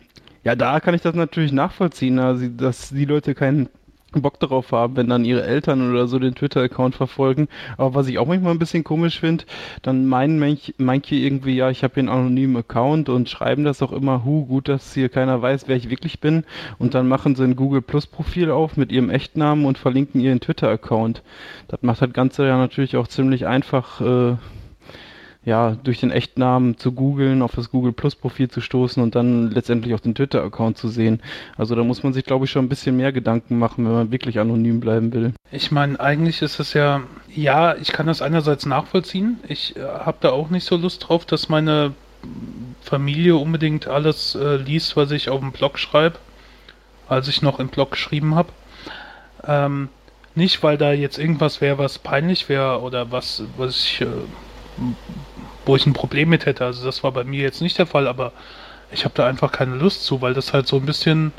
ja, da kann ich das natürlich nachvollziehen, also, dass die Leute keinen Bock darauf haben, wenn dann ihre Eltern oder so den Twitter-Account verfolgen. Aber was ich auch manchmal ein bisschen komisch finde, dann meinen manche irgendwie, ja, ich habe hier einen anonymen Account und schreiben das auch immer, hu, gut, dass hier keiner weiß, wer ich wirklich bin. Und dann machen sie ein Google Plus Profil auf mit ihrem Echtnamen und verlinken ihren Twitter-Account. Das macht das Ganze ja natürlich auch ziemlich einfach, äh, ja, durch den Echtnamen zu googeln, auf das Google Plus Profil zu stoßen und dann letztendlich auch den Twitter-Account zu sehen. Also da muss man sich, glaube ich, schon ein bisschen mehr Gedanken machen, wenn man wirklich anonym bleiben will. Ich meine, eigentlich ist es ja, ja, ich kann das einerseits nachvollziehen. Ich äh, habe da auch nicht so Lust drauf, dass meine Familie unbedingt alles äh, liest, was ich auf dem Blog schreibe, als ich noch im Blog geschrieben habe. Ähm, nicht, weil da jetzt irgendwas wäre, was peinlich wäre oder was, was ich äh, wo ich ein Problem mit hätte. Also das war bei mir jetzt nicht der Fall, aber ich habe da einfach keine Lust zu, weil das halt so ein bisschen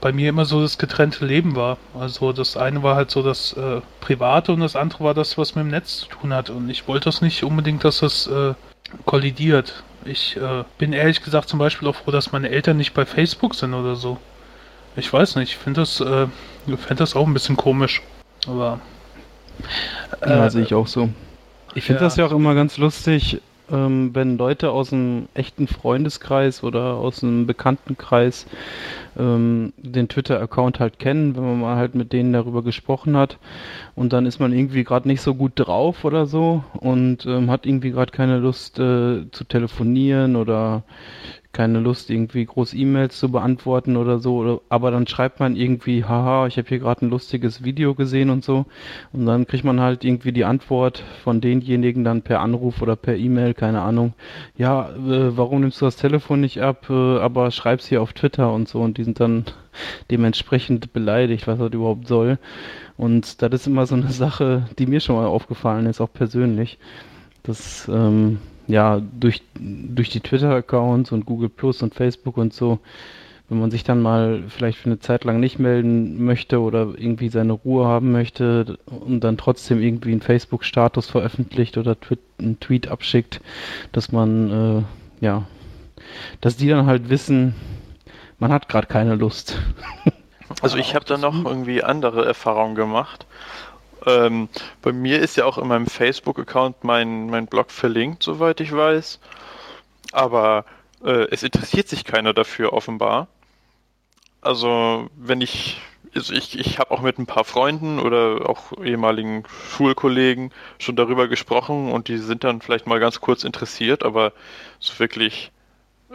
bei mir immer so das getrennte Leben war. Also das eine war halt so das äh, Private und das andere war das, was mit dem Netz zu tun hat. Und ich wollte das nicht unbedingt, dass das äh, kollidiert. Ich äh, bin ehrlich gesagt zum Beispiel auch froh, dass meine Eltern nicht bei Facebook sind oder so. Ich weiß nicht, ich finde das, äh, find das auch ein bisschen komisch. Aber. Äh, ja, sehe ich auch so. Ich finde ja. das ja auch immer ganz lustig, ähm, wenn Leute aus einem echten Freundeskreis oder aus einem Bekanntenkreis ähm, den Twitter-Account halt kennen, wenn man mal halt mit denen darüber gesprochen hat und dann ist man irgendwie gerade nicht so gut drauf oder so und ähm, hat irgendwie gerade keine Lust äh, zu telefonieren oder keine Lust, irgendwie groß E-Mails zu beantworten oder so, aber dann schreibt man irgendwie, haha, ich habe hier gerade ein lustiges Video gesehen und so. Und dann kriegt man halt irgendwie die Antwort von denjenigen dann per Anruf oder per E-Mail, keine Ahnung, ja, äh, warum nimmst du das Telefon nicht ab, äh, aber schreib's hier auf Twitter und so. Und die sind dann dementsprechend beleidigt, was das überhaupt soll. Und das ist immer so eine Sache, die mir schon mal aufgefallen ist, auch persönlich. Das, ähm, ja, durch, durch die Twitter-Accounts und Google Plus und Facebook und so wenn man sich dann mal vielleicht für eine Zeit lang nicht melden möchte oder irgendwie seine Ruhe haben möchte und dann trotzdem irgendwie einen Facebook-Status veröffentlicht oder einen Tweet abschickt, dass man, äh, ja, dass die dann halt wissen, man hat gerade keine Lust. Also ich habe da noch irgendwie andere Erfahrungen gemacht. Ähm, bei mir ist ja auch in meinem Facebook-Account mein, mein Blog verlinkt, soweit ich weiß. Aber äh, es interessiert sich keiner dafür offenbar. Also wenn ich, also ich, ich habe auch mit ein paar Freunden oder auch ehemaligen Schulkollegen schon darüber gesprochen und die sind dann vielleicht mal ganz kurz interessiert, aber so wirklich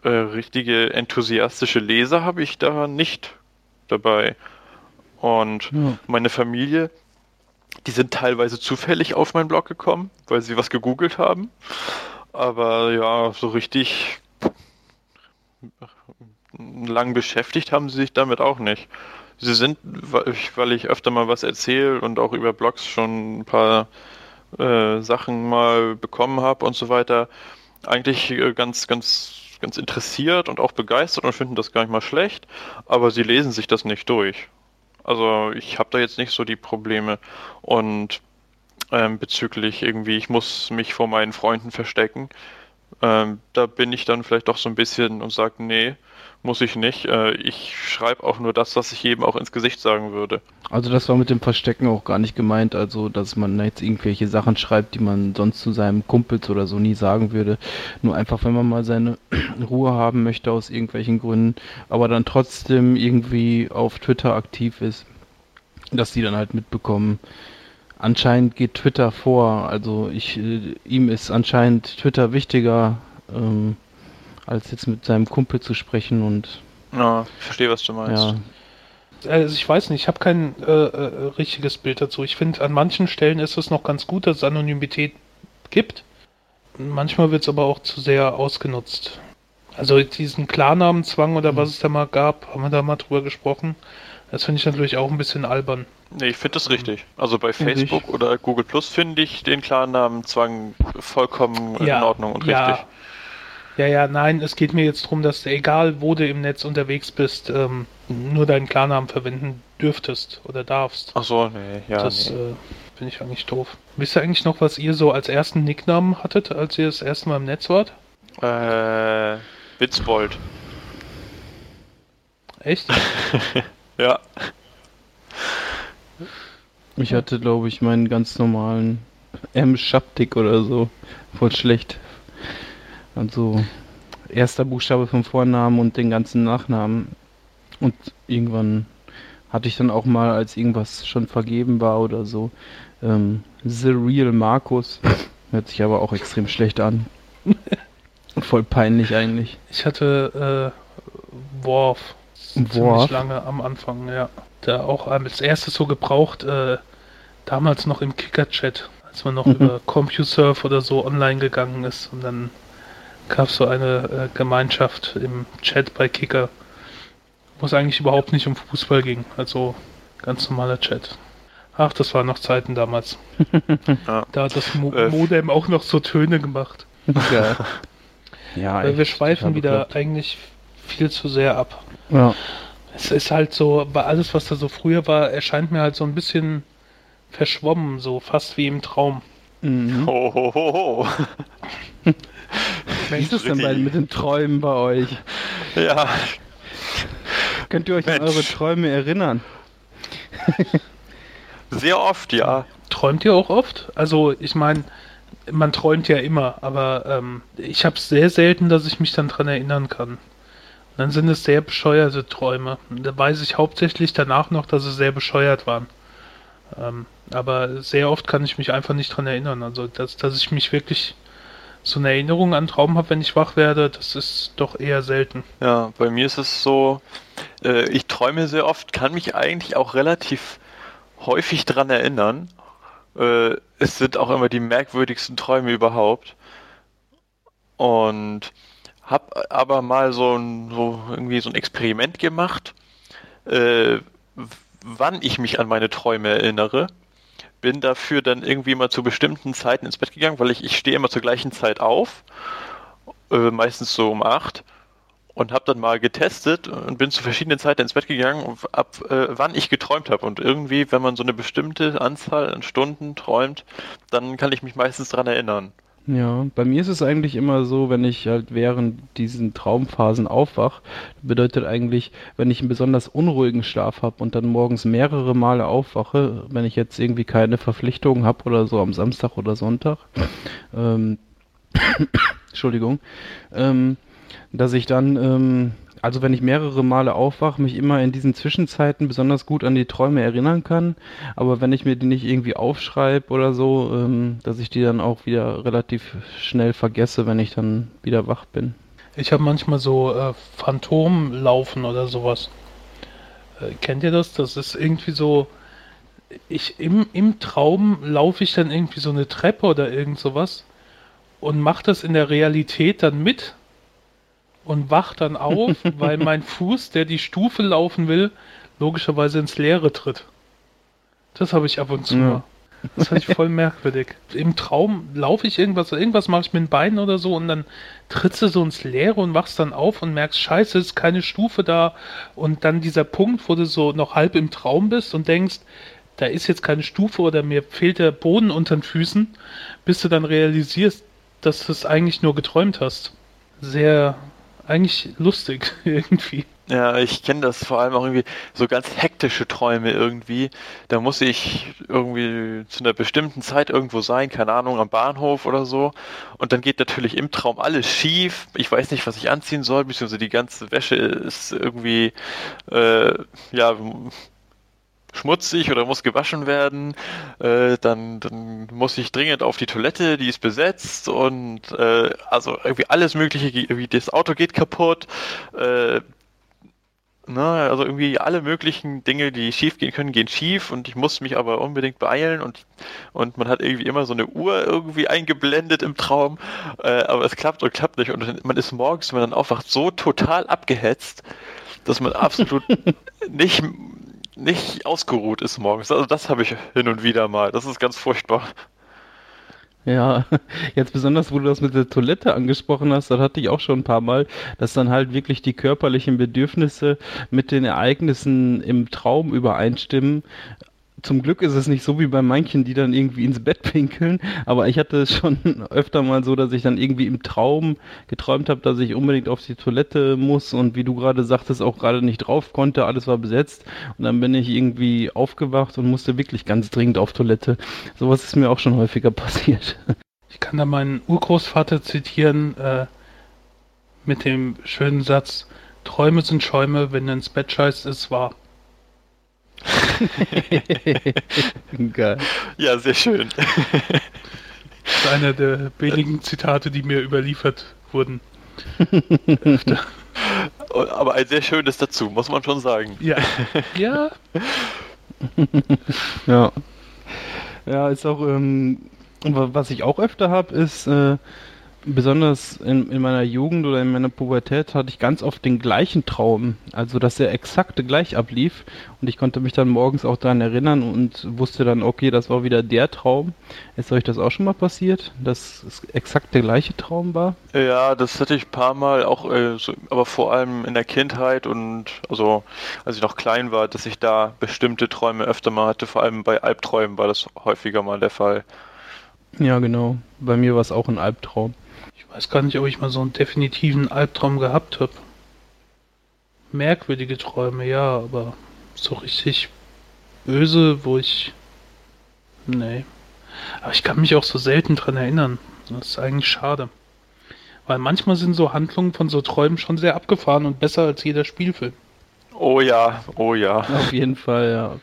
äh, richtige enthusiastische Leser habe ich da nicht dabei. Und ja. meine Familie, die sind teilweise zufällig auf meinen Blog gekommen, weil sie was gegoogelt haben. Aber ja, so richtig lang beschäftigt haben sie sich damit auch nicht. Sie sind, weil ich öfter mal was erzähle und auch über Blogs schon ein paar äh, Sachen mal bekommen habe und so weiter, eigentlich äh, ganz, ganz, ganz interessiert und auch begeistert und finden das gar nicht mal schlecht, aber sie lesen sich das nicht durch. Also ich habe da jetzt nicht so die Probleme und ähm, bezüglich irgendwie, ich muss mich vor meinen Freunden verstecken. Ähm, da bin ich dann vielleicht doch so ein bisschen und sage, nee, muss ich nicht. Äh, ich schreibe auch nur das, was ich jedem auch ins Gesicht sagen würde. Also das war mit dem Verstecken auch gar nicht gemeint, also dass man jetzt irgendwelche Sachen schreibt, die man sonst zu seinem Kumpels oder so nie sagen würde. Nur einfach, wenn man mal seine Ruhe haben möchte aus irgendwelchen Gründen, aber dann trotzdem irgendwie auf Twitter aktiv ist, dass die dann halt mitbekommen, anscheinend geht Twitter vor. Also ich, äh, ihm ist anscheinend Twitter wichtiger, ähm, als jetzt mit seinem Kumpel zu sprechen und. Ja, ich verstehe, was du meinst. Ja. Also ich weiß nicht, ich habe kein äh, äh, richtiges Bild dazu. Ich finde, an manchen Stellen ist es noch ganz gut, dass es Anonymität gibt. Manchmal wird es aber auch zu sehr ausgenutzt. Also diesen Klarnamenzwang oder was es da mal gab, haben wir da mal drüber gesprochen. Das finde ich natürlich auch ein bisschen albern. Nee, ich finde das richtig. Also bei Facebook ich. oder Google Plus finde ich den Klarnamenzwang vollkommen ja, in Ordnung und ja. richtig. Ja, ja, nein, es geht mir jetzt darum, dass du, egal wo du im Netz unterwegs bist, ähm, nur deinen Klarnamen verwenden dürftest oder darfst. Ach so, nee, ja. Das nee. äh, finde ich eigentlich doof. Wisst ihr eigentlich noch, was ihr so als ersten Nicknamen hattet, als ihr das erste Mal im Netz wart? Äh, Witzbold. Echt? ja. Ich hatte, glaube ich, meinen ganz normalen M. Schaptik oder so. Voll schlecht. Also erster Buchstabe vom Vornamen und den ganzen Nachnamen. Und irgendwann hatte ich dann auch mal, als irgendwas schon vergeben war oder so, ähm, The Real Markus. Hört sich aber auch extrem schlecht an. Voll peinlich eigentlich. Ich hatte äh, Worf. Worf? Ziemlich lange am Anfang, ja. Da auch als erstes so gebraucht, äh, damals noch im Kicker-Chat, als man noch mhm. über CompuServe oder so online gegangen ist und dann gab es so eine äh, Gemeinschaft im Chat bei Kicker, wo es eigentlich überhaupt nicht um Fußball ging, also ganz normaler Chat. Ach, das waren noch Zeiten damals. ja. Da hat das Mo äh. Modem auch noch so Töne gemacht. Ja, ja Weil wir schweifen wieder geklappt. eigentlich viel zu sehr ab. Ja. Es ist halt so, bei alles, was da so früher war, erscheint mir halt so ein bisschen verschwommen, so fast wie im Traum. Mhm. Ho, ho, ho, ho. Wie ist es denn bei, mit den Träumen bei euch? Ja. Könnt ihr euch Mensch. an eure Träume erinnern? Sehr oft, ja. Träumt ihr auch oft? Also, ich meine, man träumt ja immer, aber ähm, ich habe es sehr selten, dass ich mich dann dran erinnern kann. Dann sind es sehr bescheuerte Träume. Da weiß ich hauptsächlich danach noch, dass sie sehr bescheuert waren. Ähm, aber sehr oft kann ich mich einfach nicht dran erinnern. Also, dass, dass ich mich wirklich so eine Erinnerung an Traum habe, wenn ich wach werde, das ist doch eher selten. Ja, bei mir ist es so, äh, ich träume sehr oft, kann mich eigentlich auch relativ häufig dran erinnern. Äh, es sind auch immer die merkwürdigsten Träume überhaupt. Und habe aber mal so ein, so irgendwie so ein Experiment gemacht, äh, wann ich mich an meine Träume erinnere. Bin dafür dann irgendwie mal zu bestimmten Zeiten ins Bett gegangen, weil ich, ich stehe immer zur gleichen Zeit auf, äh, meistens so um acht. und habe dann mal getestet und bin zu verschiedenen Zeiten ins Bett gegangen, ab äh, wann ich geträumt habe. Und irgendwie, wenn man so eine bestimmte Anzahl an Stunden träumt, dann kann ich mich meistens daran erinnern. Ja, bei mir ist es eigentlich immer so, wenn ich halt während diesen Traumphasen aufwach, bedeutet eigentlich, wenn ich einen besonders unruhigen Schlaf habe und dann morgens mehrere Male aufwache, wenn ich jetzt irgendwie keine Verpflichtungen habe oder so am Samstag oder Sonntag, ähm, Entschuldigung, ähm, dass ich dann ähm, also wenn ich mehrere Male aufwache, mich immer in diesen Zwischenzeiten besonders gut an die Träume erinnern kann. Aber wenn ich mir die nicht irgendwie aufschreibe oder so, ähm, dass ich die dann auch wieder relativ schnell vergesse, wenn ich dann wieder wach bin. Ich habe manchmal so äh, Phantomlaufen oder sowas. Äh, kennt ihr das? Das ist irgendwie so. Ich im, im Traum laufe ich dann irgendwie so eine Treppe oder irgend sowas und mache das in der Realität dann mit und wach dann auf, weil mein Fuß, der die Stufe laufen will, logischerweise ins Leere tritt. Das habe ich ab und zu ja. mal. Das fand ich voll merkwürdig. Im Traum laufe ich irgendwas, irgendwas mache ich mit den Beinen oder so und dann trittst du so ins Leere und wachst dann auf und merkst, scheiße, ist keine Stufe da. Und dann dieser Punkt, wo du so noch halb im Traum bist und denkst, da ist jetzt keine Stufe oder mir fehlt der Boden unter den Füßen, bis du dann realisierst, dass du es eigentlich nur geträumt hast. Sehr eigentlich lustig irgendwie. Ja, ich kenne das vor allem auch irgendwie so ganz hektische Träume irgendwie. Da muss ich irgendwie zu einer bestimmten Zeit irgendwo sein, keine Ahnung, am Bahnhof oder so. Und dann geht natürlich im Traum alles schief. Ich weiß nicht, was ich anziehen soll, beziehungsweise die ganze Wäsche ist irgendwie, äh, ja, schmutzig oder muss gewaschen werden, äh, dann, dann muss ich dringend auf die Toilette, die ist besetzt und äh, also irgendwie alles Mögliche, wie das Auto geht kaputt, äh, ne, also irgendwie alle möglichen Dinge, die schief gehen können, gehen schief und ich muss mich aber unbedingt beeilen und, und man hat irgendwie immer so eine Uhr irgendwie eingeblendet im Traum, äh, aber es klappt und klappt nicht und man ist morgens, wenn man dann aufwacht, so total abgehetzt, dass man absolut nicht nicht ausgeruht ist morgens. Also das habe ich hin und wieder mal. Das ist ganz furchtbar. Ja, jetzt besonders, wo du das mit der Toilette angesprochen hast, das hatte ich auch schon ein paar Mal, dass dann halt wirklich die körperlichen Bedürfnisse mit den Ereignissen im Traum übereinstimmen zum Glück ist es nicht so wie bei manchen, die dann irgendwie ins Bett pinkeln, aber ich hatte es schon öfter mal so, dass ich dann irgendwie im Traum geträumt habe, dass ich unbedingt auf die Toilette muss und wie du gerade sagtest, auch gerade nicht drauf konnte, alles war besetzt und dann bin ich irgendwie aufgewacht und musste wirklich ganz dringend auf Toilette. Sowas ist mir auch schon häufiger passiert. Ich kann da meinen Urgroßvater zitieren äh, mit dem schönen Satz, Träume sind Schäume, wenn du ins Bett scheißt, ist wahr. Geil. Ja, sehr schön. Das ist einer der wenigen Zitate, die mir überliefert wurden. Aber ein sehr schönes dazu, muss man schon sagen. Ja. Ja. ja. Ja, ist auch, ähm, was ich auch öfter habe, ist, äh, besonders in, in, meiner Jugend oder in meiner Pubertät hatte ich ganz oft den gleichen Traum. Also, dass der exakte gleich ablief. Und ich konnte mich dann morgens auch daran erinnern und wusste dann, okay, das war wieder der Traum. Ist euch das auch schon mal passiert, dass es exakt der gleiche Traum war? Ja, das hatte ich ein paar Mal auch, äh, so, aber vor allem in der Kindheit und also, als ich noch klein war, dass ich da bestimmte Träume öfter mal hatte. Vor allem bei Albträumen war das häufiger mal der Fall. Ja, genau. Bei mir war es auch ein Albtraum. Ich weiß gar nicht, ob ich mal so einen definitiven Albtraum gehabt habe. Merkwürdige Träume, ja, aber so richtig böse, wo ich. Nee. Aber ich kann mich auch so selten dran erinnern. Das ist eigentlich schade. Weil manchmal sind so Handlungen von so Träumen schon sehr abgefahren und besser als jeder Spielfilm. Oh ja, oh ja. Auf jeden Fall, ja.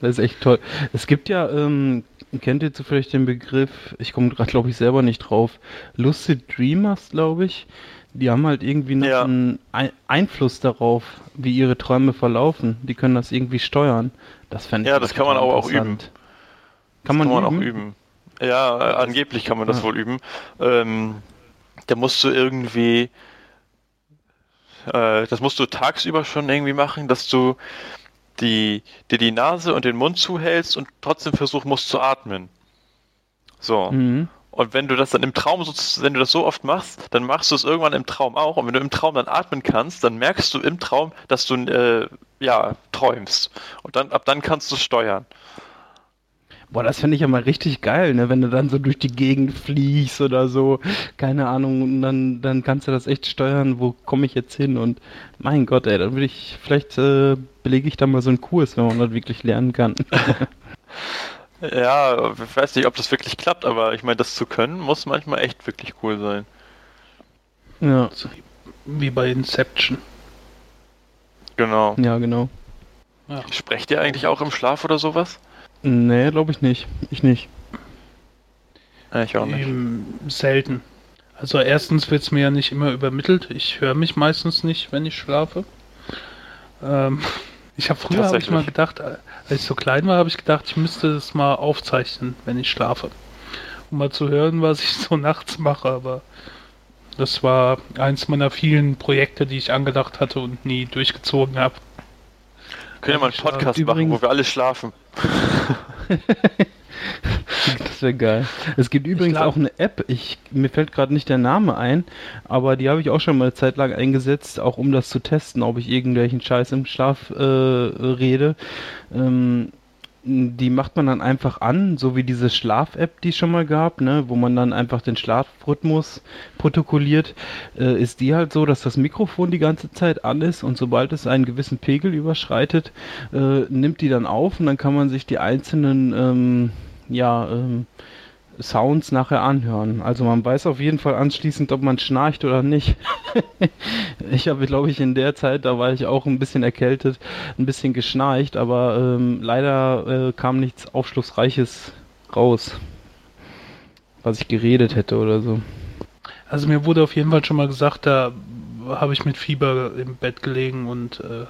Das ist echt toll. Es gibt ja ähm, Kennt ihr zufällig den Begriff, ich komme gerade glaube ich selber nicht drauf, Lucid Dreamers, glaube ich. Die haben halt irgendwie noch ja. einen Einfluss darauf, wie ihre Träume verlaufen. Die können das irgendwie steuern. Das fände ich Ja, das kann man auch, üben. Kann, man, kann man, auch üben? Ja, äh, angeblich kann man das ja. wohl üben. Ähm, da musst du irgendwie, äh, das musst du tagsüber schon irgendwie machen, dass du die, dir die Nase und den Mund zuhältst und trotzdem versuchen musst zu atmen. So. Mhm. Und wenn du das dann im Traum, so, wenn du das so oft machst, dann machst du es irgendwann im Traum auch. Und wenn du im Traum dann atmen kannst, dann merkst du im Traum, dass du äh, ja träumst. Und dann ab dann kannst du steuern. Boah, das finde ich ja mal richtig geil, ne? Wenn du dann so durch die Gegend fliegst oder so, keine Ahnung, und dann, dann kannst du das echt steuern, wo komme ich jetzt hin und mein Gott, ey, dann würde ich, vielleicht äh, belege ich da mal so einen Kurs, wenn man das wirklich lernen kann. ja, ich weiß nicht, ob das wirklich klappt, aber ich meine, das zu können, muss manchmal echt wirklich cool sein. Ja. So wie bei Inception. Genau. Ja, genau. Ja. Sprecht ihr eigentlich auch im Schlaf oder sowas? Nee, glaube ich nicht. Ich nicht. ich auch nicht. Ähm, selten. Also erstens wird es mir ja nicht immer übermittelt. Ich höre mich meistens nicht, wenn ich schlafe. Ähm, ich habe früher hab ich mal gedacht, als ich so klein war, habe ich gedacht, ich müsste es mal aufzeichnen, wenn ich schlafe. Um mal zu hören, was ich so nachts mache, aber das war eins meiner vielen Projekte, die ich angedacht hatte und nie durchgezogen habe. Können wir mal einen Podcast machen, wo wir alle schlafen. das wäre geil. Es gibt übrigens auch eine App, ich, mir fällt gerade nicht der Name ein, aber die habe ich auch schon mal eine Zeit lang eingesetzt, auch um das zu testen, ob ich irgendwelchen Scheiß im Schlaf äh, rede. Ähm, die macht man dann einfach an, so wie diese Schlaf-App, die es schon mal gab, ne, wo man dann einfach den Schlafrhythmus protokolliert, äh, ist die halt so, dass das Mikrofon die ganze Zeit an ist und sobald es einen gewissen Pegel überschreitet, äh, nimmt die dann auf und dann kann man sich die einzelnen ähm, ja, ähm, Sounds nachher anhören. Also man weiß auf jeden Fall anschließend, ob man schnarcht oder nicht. ich habe, glaube ich, in der Zeit, da war ich auch ein bisschen erkältet, ein bisschen geschnarcht, aber ähm, leider äh, kam nichts Aufschlussreiches raus, was ich geredet hätte oder so. Also mir wurde auf jeden Fall schon mal gesagt, da habe ich mit Fieber im Bett gelegen und äh,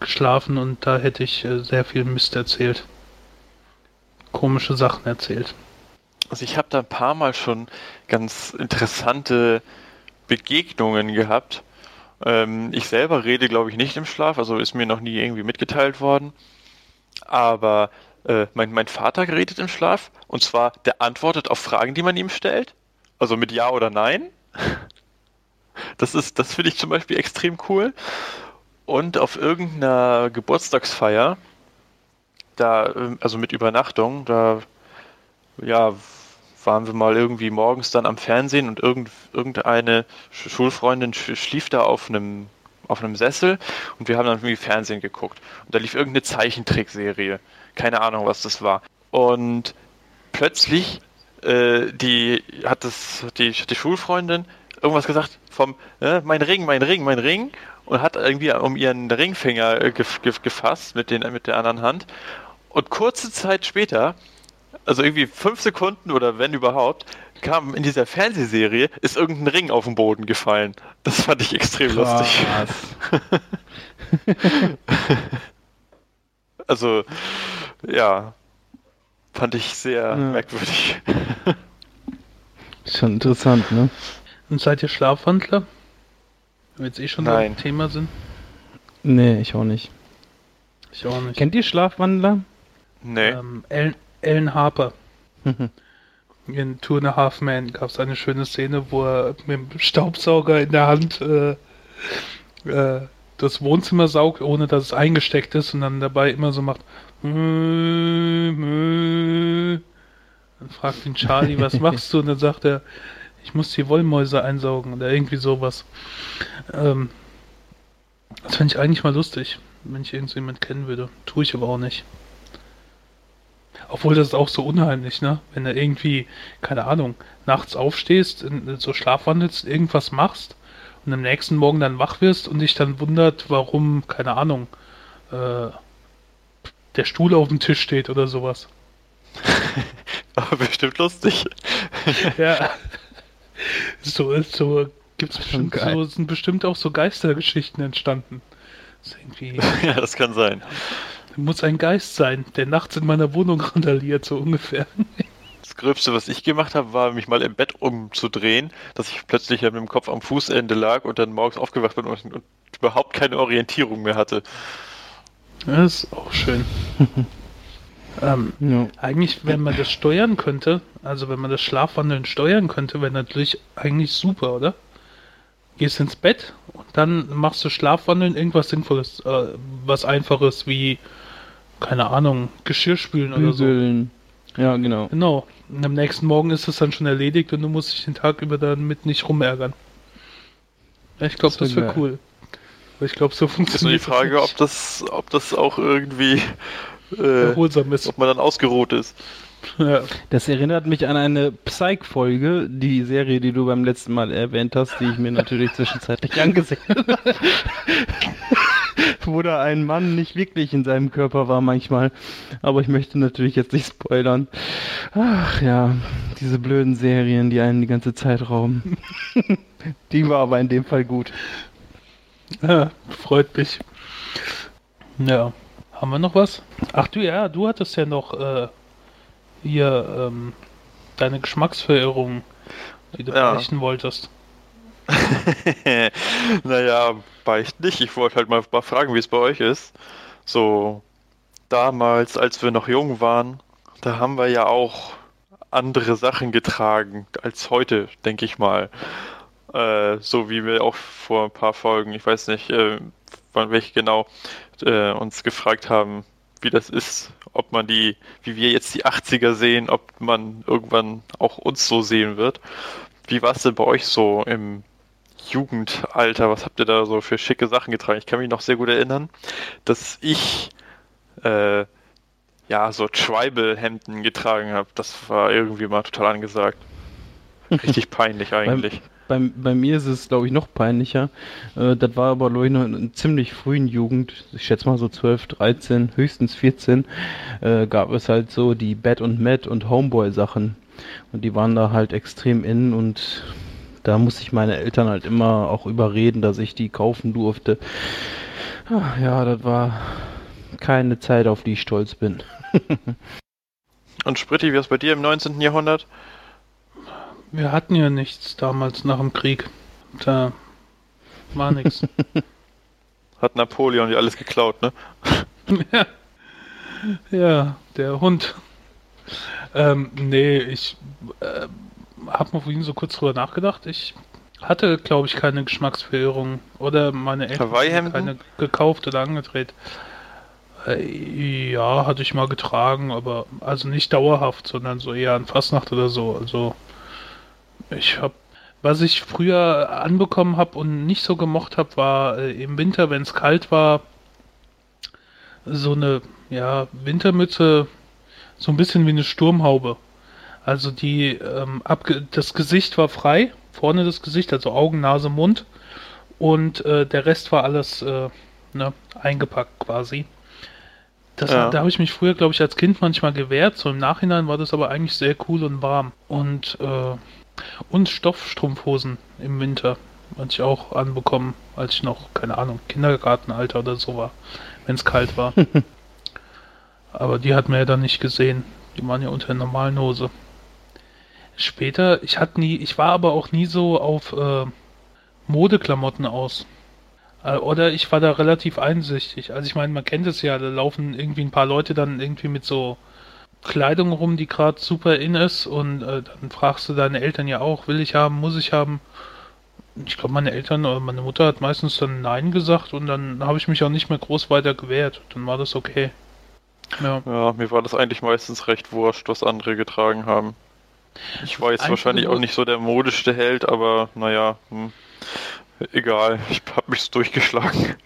geschlafen und da hätte ich äh, sehr viel Mist erzählt. Komische Sachen erzählt. Also ich habe da ein paar Mal schon ganz interessante Begegnungen gehabt. Ähm, ich selber rede, glaube ich, nicht im Schlaf, also ist mir noch nie irgendwie mitgeteilt worden. Aber äh, mein, mein Vater redet im Schlaf und zwar, der antwortet auf Fragen, die man ihm stellt. Also mit Ja oder Nein. Das ist, das finde ich zum Beispiel extrem cool. Und auf irgendeiner Geburtstagsfeier, da, ähm, also mit Übernachtung, da ja, waren wir mal irgendwie morgens dann am Fernsehen und irgend, irgendeine Schulfreundin schlief da auf einem auf einem Sessel und wir haben dann irgendwie Fernsehen geguckt. Und da lief irgendeine Zeichentrickserie. Keine Ahnung, was das war. Und plötzlich äh, die hat das die, die Schulfreundin irgendwas gesagt vom äh, mein Ring, mein Ring, mein Ring und hat irgendwie um ihren Ringfinger äh, gefasst mit, den, mit der anderen Hand. Und kurze Zeit später also irgendwie fünf Sekunden oder wenn überhaupt, kam in dieser Fernsehserie, ist irgendein Ring auf den Boden gefallen. Das fand ich extrem Krass. lustig. also, ja, fand ich sehr ja. merkwürdig. Schon interessant, ne? Und seid ihr Schlafwandler? Wenn wir jetzt eh schon Nein. Thema sind. Nee, ich auch nicht. Ich auch nicht. Kennt ihr Schlafwandler? Nee. Ähm, Alan Harper. In Two and a Half Men gab es eine schöne Szene, wo er mit dem Staubsauger in der Hand äh, äh, das Wohnzimmer saugt, ohne dass es eingesteckt ist und dann dabei immer so macht. Dann fragt ihn Charlie, was machst du? Und dann sagt er, ich muss die Wollmäuse einsaugen oder irgendwie sowas. Ähm, das fände ich eigentlich mal lustig, wenn ich irgendjemand kennen würde. Tue ich aber auch nicht. Obwohl das ist auch so unheimlich, ne? Wenn du irgendwie, keine Ahnung, nachts aufstehst, so schlafwandelst, irgendwas machst und am nächsten Morgen dann wach wirst und dich dann wundert, warum, keine Ahnung, äh, der Stuhl auf dem Tisch steht oder sowas. Aber bestimmt lustig. ja. So, so gibt's bestimmt, so sind bestimmt auch so Geistergeschichten entstanden. Ja, das kann sein. Muss ein Geist sein, der nachts in meiner Wohnung randaliert, so ungefähr. Das Gröbste, was ich gemacht habe, war, mich mal im Bett umzudrehen, dass ich plötzlich mit dem Kopf am Fußende lag und dann morgens aufgewacht bin und, und überhaupt keine Orientierung mehr hatte. Das ist auch schön. ähm, ja. Eigentlich, wenn man das steuern könnte, Also wenn man das Schlafwandeln steuern könnte, wäre natürlich eigentlich super, oder? Gehst ins Bett und dann machst du Schlafwandeln, irgendwas Sinnvolles, äh, was Einfaches wie, keine Ahnung, Geschirrspülen oder so. Ja, genau. Genau. Und am nächsten Morgen ist es dann schon erledigt und du musst dich den Tag über damit nicht rumärgern. Ich glaube, das, das wäre cool. Ich glaube, so funktioniert ist nur die Frage, ob das, ob das auch irgendwie äh, erholsam ist. Ob man dann ausgeruht ist. Ja. Das erinnert mich an eine Psych-Folge, die Serie, die du beim letzten Mal erwähnt hast, die ich mir natürlich zwischenzeitlich angesehen habe. Wo da ein Mann nicht wirklich in seinem Körper war manchmal. Aber ich möchte natürlich jetzt nicht spoilern. Ach ja, diese blöden Serien, die einen die ganze Zeit rauben. die war aber in dem Fall gut. Ja, freut mich. Ja. Haben wir noch was? Ach du ja, du hattest ja noch äh, hier ähm, deine Geschmacksverirrung, die du ja. beichten wolltest. naja, beicht nicht. Ich wollte halt mal, mal fragen, wie es bei euch ist. So, damals, als wir noch jung waren, da haben wir ja auch andere Sachen getragen als heute, denke ich mal. Äh, so wie wir auch vor ein paar Folgen, ich weiß nicht, äh, wann welche genau, äh, uns gefragt haben, wie das ist, ob man die, wie wir jetzt die 80er sehen, ob man irgendwann auch uns so sehen wird. Wie war es denn bei euch so im Jugendalter? Was habt ihr da so für schicke Sachen getragen? Ich kann mich noch sehr gut erinnern, dass ich äh, ja so Tribal-Hemden getragen habe. Das war irgendwie mal total angesagt. Richtig peinlich eigentlich bei, bei mir ist es, glaube ich, noch peinlicher. Äh, das war aber, glaube ich, noch in ziemlich frühen Jugend, ich schätze mal so 12, 13, höchstens 14, äh, gab es halt so die Bad und Mad und Homeboy Sachen. Und die waren da halt extrem in und da musste ich meine Eltern halt immer auch überreden, dass ich die kaufen durfte. Ach, ja, das war keine Zeit, auf die ich stolz bin. und Spritti, wie ist bei dir im 19. Jahrhundert? Wir hatten ja nichts damals nach dem Krieg. Da war nichts. Hat Napoleon ja alles geklaut, ne? ja. ja, der Hund. Ähm, nee, ich äh, hab mal vorhin so kurz drüber nachgedacht. Ich hatte, glaube ich, keine Geschmacksverirrung. Oder meine Eltern haben keine gekauft oder angedreht. Äh, ja, hatte ich mal getragen, aber also nicht dauerhaft, sondern so eher an Fastnacht oder so. Also ich habe, was ich früher anbekommen habe und nicht so gemocht habe, war äh, im Winter, wenn es kalt war, so eine ja, Wintermütze, so ein bisschen wie eine Sturmhaube. Also die, ähm, das Gesicht war frei, vorne das Gesicht, also Augen, Nase, Mund und äh, der Rest war alles äh, ne, eingepackt quasi. Das, ja. Da habe ich mich früher, glaube ich, als Kind manchmal gewehrt. So im Nachhinein war das aber eigentlich sehr cool und warm. Und äh, und Stoffstrumpfhosen im Winter. Hatte ich auch anbekommen, als ich noch, keine Ahnung, Kindergartenalter oder so war, wenn es kalt war. Aber die hat man ja dann nicht gesehen. Die waren ja unter der normalen Hose. Später, ich hatte nie, ich war aber auch nie so auf äh, Modeklamotten aus. Äh, oder ich war da relativ einsichtig. Also ich meine, man kennt es ja, da laufen irgendwie ein paar Leute dann irgendwie mit so Kleidung rum, die gerade super in ist und äh, dann fragst du deine Eltern ja auch, will ich haben, muss ich haben. Ich glaube, meine Eltern oder meine Mutter hat meistens dann Nein gesagt und dann habe ich mich auch nicht mehr groß weiter gewehrt. Dann war das okay. Ja. ja, mir war das eigentlich meistens recht wurscht, was andere getragen haben. Ich war jetzt wahrscheinlich auch nicht so der modischste Held, aber naja, hm, egal, ich habe mich durchgeschlagen.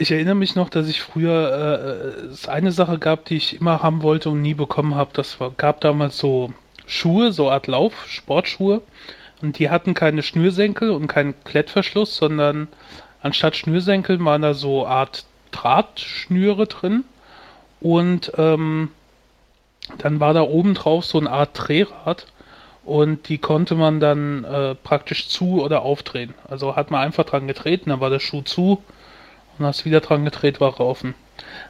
Ich erinnere mich noch, dass ich früher äh, es eine Sache gab, die ich immer haben wollte und nie bekommen habe. Das war, gab damals so Schuhe, so Art Lauf, Sportschuhe. Und die hatten keine Schnürsenkel und keinen Klettverschluss, sondern anstatt Schnürsenkel waren da so Art Drahtschnüre drin. Und ähm, dann war da oben drauf so eine Art Drehrad. Und die konnte man dann äh, praktisch zu- oder aufdrehen. Also hat man einfach dran getreten, dann war der Schuh zu und hast wieder dran gedreht, war offen.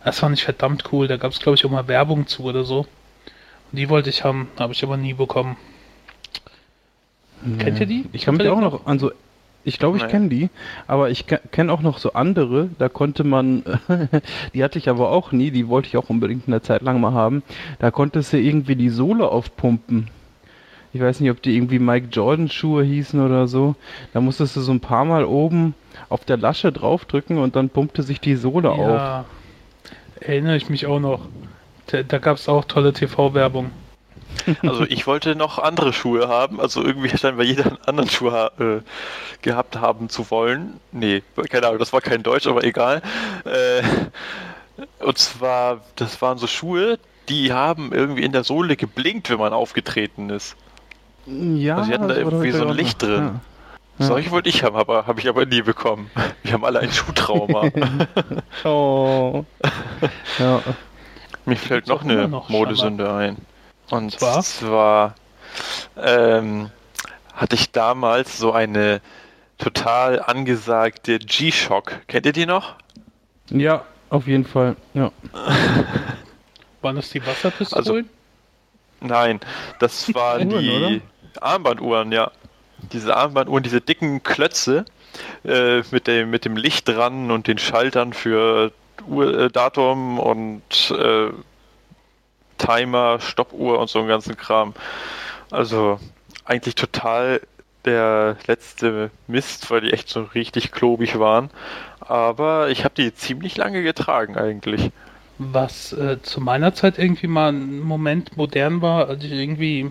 Das fand ich verdammt cool. Da gab es, glaube ich, auch mal Werbung zu oder so. Und die wollte ich haben, habe ich aber nie bekommen. Nee. Kennt ihr die? Ich kann mich auch noch an so. Ich glaube, ich kenne die, aber ich kenne auch noch so andere, da konnte man, die hatte ich aber auch nie, die wollte ich auch unbedingt eine Zeit lang mal haben. Da konntest du irgendwie die Sohle aufpumpen ich weiß nicht, ob die irgendwie Mike Jordan Schuhe hießen oder so. Da musstest du so ein paar Mal oben auf der Lasche draufdrücken und dann pumpte sich die Sohle ja, auf. Ja, erinnere ich mich auch noch. Da, da gab es auch tolle TV-Werbung. Also ich wollte noch andere Schuhe haben, also irgendwie scheinbar jeder einen anderen Schuh äh, gehabt haben zu wollen. Nee, keine Ahnung, das war kein Deutsch, aber egal. Äh, und zwar, das waren so Schuhe, die haben irgendwie in der Sohle geblinkt, wenn man aufgetreten ist. Ja. Also die hatten da irgendwie so ein Licht drin. Ja. Solche wollte ich haben, aber habe ich aber nie bekommen. Wir haben alle ein Schuhtrauma. oh. ja. Mir fällt noch eine noch Modesünde ein. Und zwar, zwar ähm, hatte ich damals so eine total angesagte G-Shock. Kennt ihr die noch? Ja, auf jeden Fall, ja. Waren das die Wasserpistolen? Also, nein, das waren die Armbanduhren, ja. Diese Armbanduhren, diese dicken Klötze äh, mit, dem, mit dem Licht dran und den Schaltern für Uhr, äh, Datum und äh, Timer, Stoppuhr und so einen ganzen Kram. Also eigentlich total der letzte Mist, weil die echt so richtig klobig waren. Aber ich habe die ziemlich lange getragen eigentlich. Was äh, zu meiner Zeit irgendwie mal ein Moment modern war, als ich irgendwie,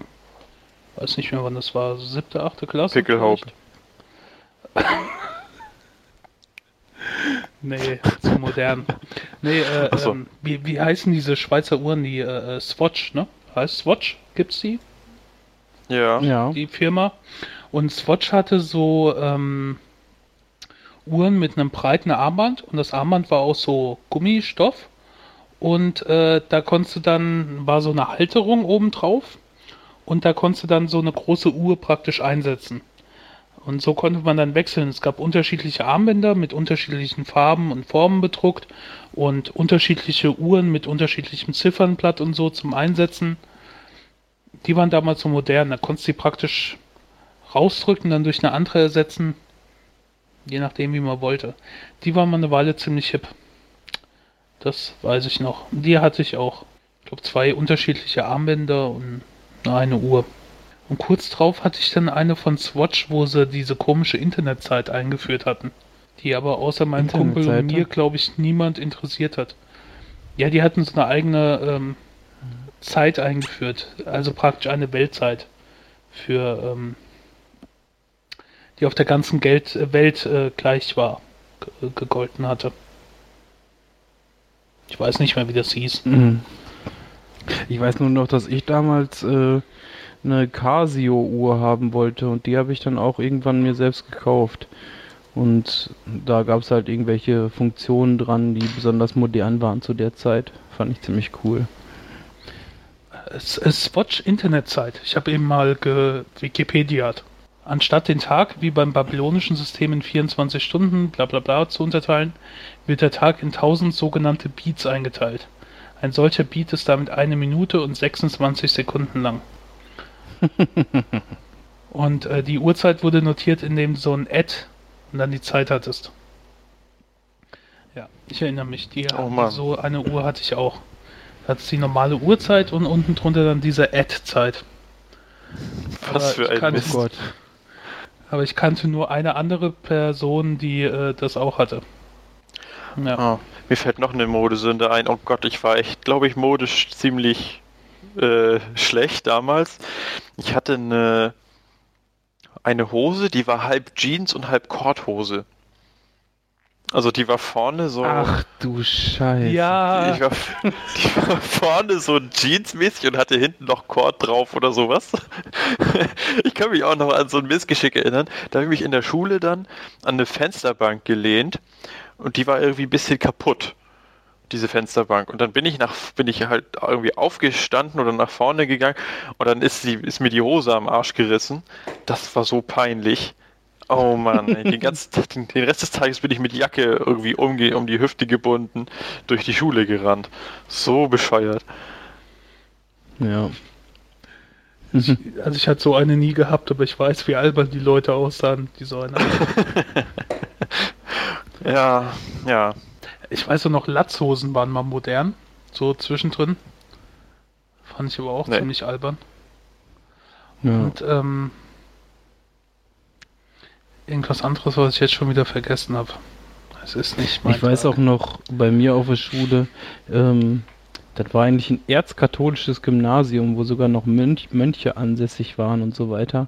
weiß nicht mehr wann das war, siebte, achte Klasse. Pickelhaupt. nee, zu modern. Nee, äh, so. ähm, wie, wie heißen diese Schweizer Uhren, die äh, äh, Swatch, ne? Heißt Swatch? Gibt's die? Ja. ja. Die Firma. Und Swatch hatte so ähm, Uhren mit einem breiten Armband und das Armband war aus so Gummistoff und äh, da konntest du dann, war so eine Halterung oben drauf und da konntest du dann so eine große Uhr praktisch einsetzen. Und so konnte man dann wechseln. Es gab unterschiedliche Armbänder mit unterschiedlichen Farben und Formen bedruckt und unterschiedliche Uhren mit unterschiedlichem Ziffernblatt und so zum Einsetzen. Die waren damals so modern. Da konntest du die praktisch rausdrücken, dann durch eine andere ersetzen. Je nachdem, wie man wollte. Die waren mal eine Weile ziemlich hip. Das weiß ich noch. Die hatte ich auch. Ich glaube, zwei unterschiedliche Armbänder und eine Uhr. Und kurz drauf hatte ich dann eine von Swatch, wo sie diese komische Internetzeit eingeführt hatten. Die aber außer meinem Kumpel und mir, glaube ich, niemand interessiert hat. Ja, die hatten so eine eigene ähm, Zeit eingeführt. Also praktisch eine Weltzeit. Für ähm, die auf der ganzen Geld, äh, Welt äh, gleich war, gegolten hatte. Ich weiß nicht mehr, wie das hieß. Mhm. Ich weiß nur noch, dass ich damals äh, eine Casio-Uhr haben wollte und die habe ich dann auch irgendwann mir selbst gekauft. Und da gab es halt irgendwelche Funktionen dran, die besonders modern waren zu der Zeit. Fand ich ziemlich cool. Swatch Internetzeit. Ich habe eben mal Wikipediat. Anstatt den Tag wie beim babylonischen System in 24 Stunden bla bla bla zu unterteilen, wird der Tag in 1000 sogenannte Beats eingeteilt. Ein solcher Beat ist damit eine Minute und 26 Sekunden lang. und äh, die Uhrzeit wurde notiert, indem du so ein Ad und dann die Zeit hattest. Ja, ich erinnere mich, die oh so eine Uhr hatte ich auch. Da hat die normale Uhrzeit und unten drunter dann diese Ad-Zeit. Was für ein Mist. Gott. Aber ich kannte nur eine andere Person, die äh, das auch hatte. Ja. Oh, mir fällt noch eine Modesünde ein. Oh Gott, ich war echt, glaube ich, modisch ziemlich äh, schlecht damals. Ich hatte eine, eine Hose, die war halb Jeans und halb Korthose. Also die war vorne so. Ach du Scheiße. Ja. Die war, die war vorne so jeansmäßig und hatte hinten noch Kord drauf oder sowas. Ich kann mich auch noch an so ein Missgeschick erinnern. Da habe ich mich in der Schule dann an eine Fensterbank gelehnt und die war irgendwie ein bisschen kaputt. Diese Fensterbank. Und dann bin ich nach, bin ich halt irgendwie aufgestanden oder nach vorne gegangen und dann ist sie, ist mir die Hose am Arsch gerissen. Das war so peinlich. Oh Mann, den, ganzen, den Rest des Tages bin ich mit Jacke irgendwie um, um die Hüfte gebunden durch die Schule gerannt. So bescheuert. Ja. Ich, also ich hatte so eine nie gehabt, aber ich weiß, wie albern die Leute aussahen, die so eine Ja, ja. Ich weiß auch noch, Latzhosen waren mal modern, so zwischendrin. Fand ich aber auch nee. ziemlich albern. Ja. Und ähm, irgendwas anderes, was ich jetzt schon wieder vergessen habe. Es ist nicht mein Ich Tag. weiß auch noch, bei mir auf der Schule, ähm, das war eigentlich ein erzkatholisches Gymnasium, wo sogar noch Mönch, Mönche ansässig waren und so weiter.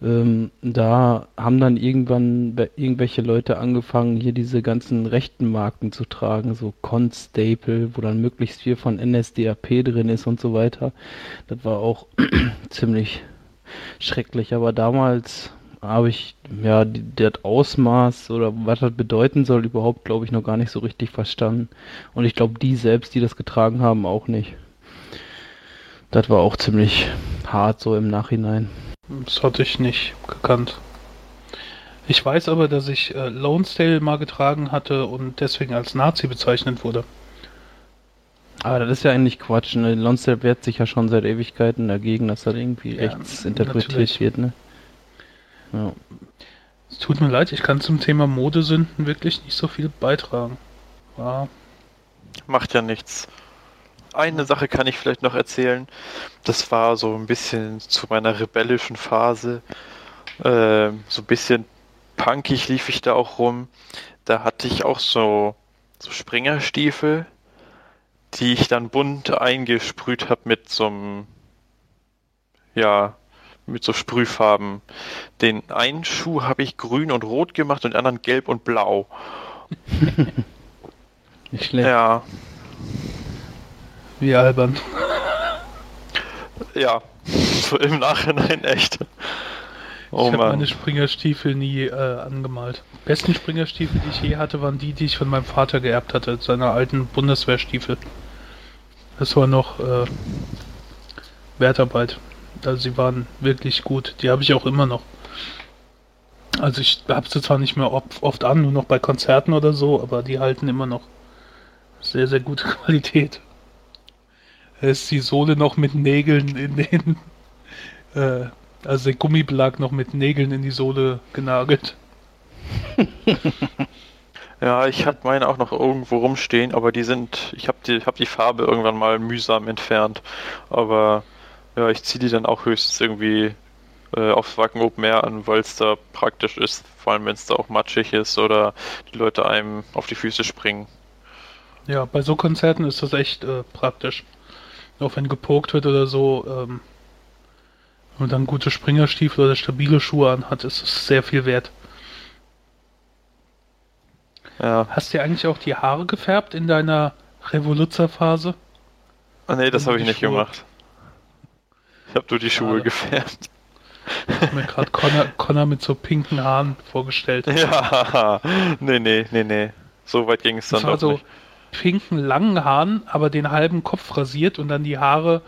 Ähm, da haben dann irgendwann irgendwelche Leute angefangen, hier diese ganzen rechten Marken zu tragen, so Constable, wo dann möglichst viel von NSDAP drin ist und so weiter. Das war auch ziemlich schrecklich, aber damals habe ich ja das Ausmaß oder was das bedeuten soll überhaupt, glaube ich, noch gar nicht so richtig verstanden. Und ich glaube, die selbst, die das getragen haben, auch nicht. Das war auch ziemlich hart so im Nachhinein. Das hatte ich nicht gekannt. Ich weiß aber, dass ich äh, Lonesdale mal getragen hatte und deswegen als Nazi bezeichnet wurde. Aber das ist ja eigentlich Quatsch. Ne? Lonsdale wehrt sich ja schon seit Ewigkeiten dagegen, dass das irgendwie ja, rechts interpretiert natürlich. wird. Ne? Ja. Es tut mir leid, ich kann zum Thema Modesünden wirklich nicht so viel beitragen. Ja. Macht ja nichts. Eine Sache kann ich vielleicht noch erzählen. Das war so ein bisschen zu meiner rebellischen Phase. Äh, so ein bisschen punkig lief ich da auch rum. Da hatte ich auch so, so Springerstiefel, die ich dann bunt eingesprüht habe mit so einem, ja, mit so Sprühfarben. Den einen Schuh habe ich grün und rot gemacht und den anderen gelb und blau. Nicht schlecht. Ja. Wie albern. Ja, so im Nachhinein echt. Oh ich habe meine Springerstiefel nie äh, angemalt. Die besten Springerstiefel, die ich je hatte, waren die, die ich von meinem Vater geerbt hatte, seiner alten Bundeswehrstiefel. Das war noch äh, Wertarbeit. Also sie waren wirklich gut. Die habe ich auch immer noch. Also ich habe sie zwar nicht mehr oft an, nur noch bei Konzerten oder so, aber die halten immer noch sehr, sehr gute Qualität. Da ist die Sohle noch mit Nägeln in den, äh, also der Gummibelag noch mit Nägeln in die Sohle genagelt. ja, ich habe meine auch noch irgendwo rumstehen, aber die sind, ich habe die, hab die Farbe irgendwann mal mühsam entfernt. Aber ja, ich ziehe die dann auch höchstens irgendwie äh, aufs Wacken Open Air an, weil es da praktisch ist, vor allem wenn es da auch matschig ist oder die Leute einem auf die Füße springen. Ja, bei so Konzerten ist das echt äh, praktisch. Auch wenn gepokt wird oder so, ähm, und dann gute Springerstiefel oder stabile Schuhe anhat, ist es sehr viel wert. Ja. Hast du eigentlich auch die Haare gefärbt in deiner Revoluzzer-Phase? Ah, nee, das habe ich nicht Schuhe? gemacht. Ich habe nur die Schuhe gefärbt. Ich habe mir gerade Connor, Connor mit so pinken Haaren vorgestellt. Ja, nee, nee, nee, nee. So weit ging es dann doch so nicht. pinken langen Haaren, aber den halben Kopf rasiert und dann die Haare,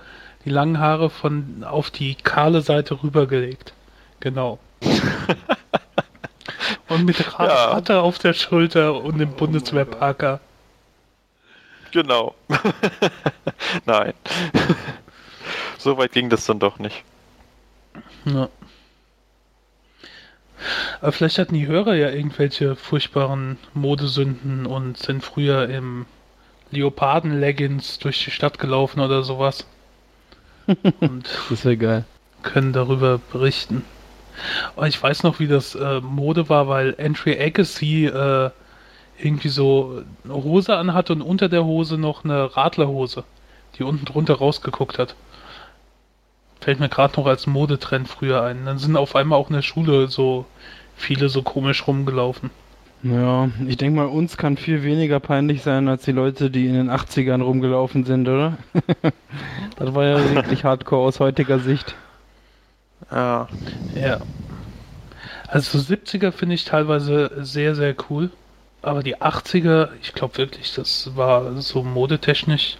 die langen Haare von auf die kahle Seite rübergelegt. Genau. und mit Rate ja. auf der Schulter und dem Bundeswehrparker. Genau. Nein. So weit ging das dann doch nicht. Ja. Aber vielleicht hatten die Hörer ja irgendwelche furchtbaren Modesünden und sind früher im Leoparden-Leggings durch die Stadt gelaufen oder sowas. Und das wäre geil. Können darüber berichten. Und ich weiß noch, wie das äh, Mode war, weil Entry Agassi äh, irgendwie so eine Hose anhatte und unter der Hose noch eine Radlerhose, die unten drunter rausgeguckt hat. Fällt mir gerade noch als Modetrend früher ein. Dann sind auf einmal auch in der Schule so viele so komisch rumgelaufen. Ja, ich denke mal, uns kann viel weniger peinlich sein als die Leute, die in den 80ern rumgelaufen sind, oder? das war ja wirklich hardcore aus heutiger Sicht. Ja. Ja. Also 70er finde ich teilweise sehr, sehr cool. Aber die 80er, ich glaube wirklich, das war so modetechnisch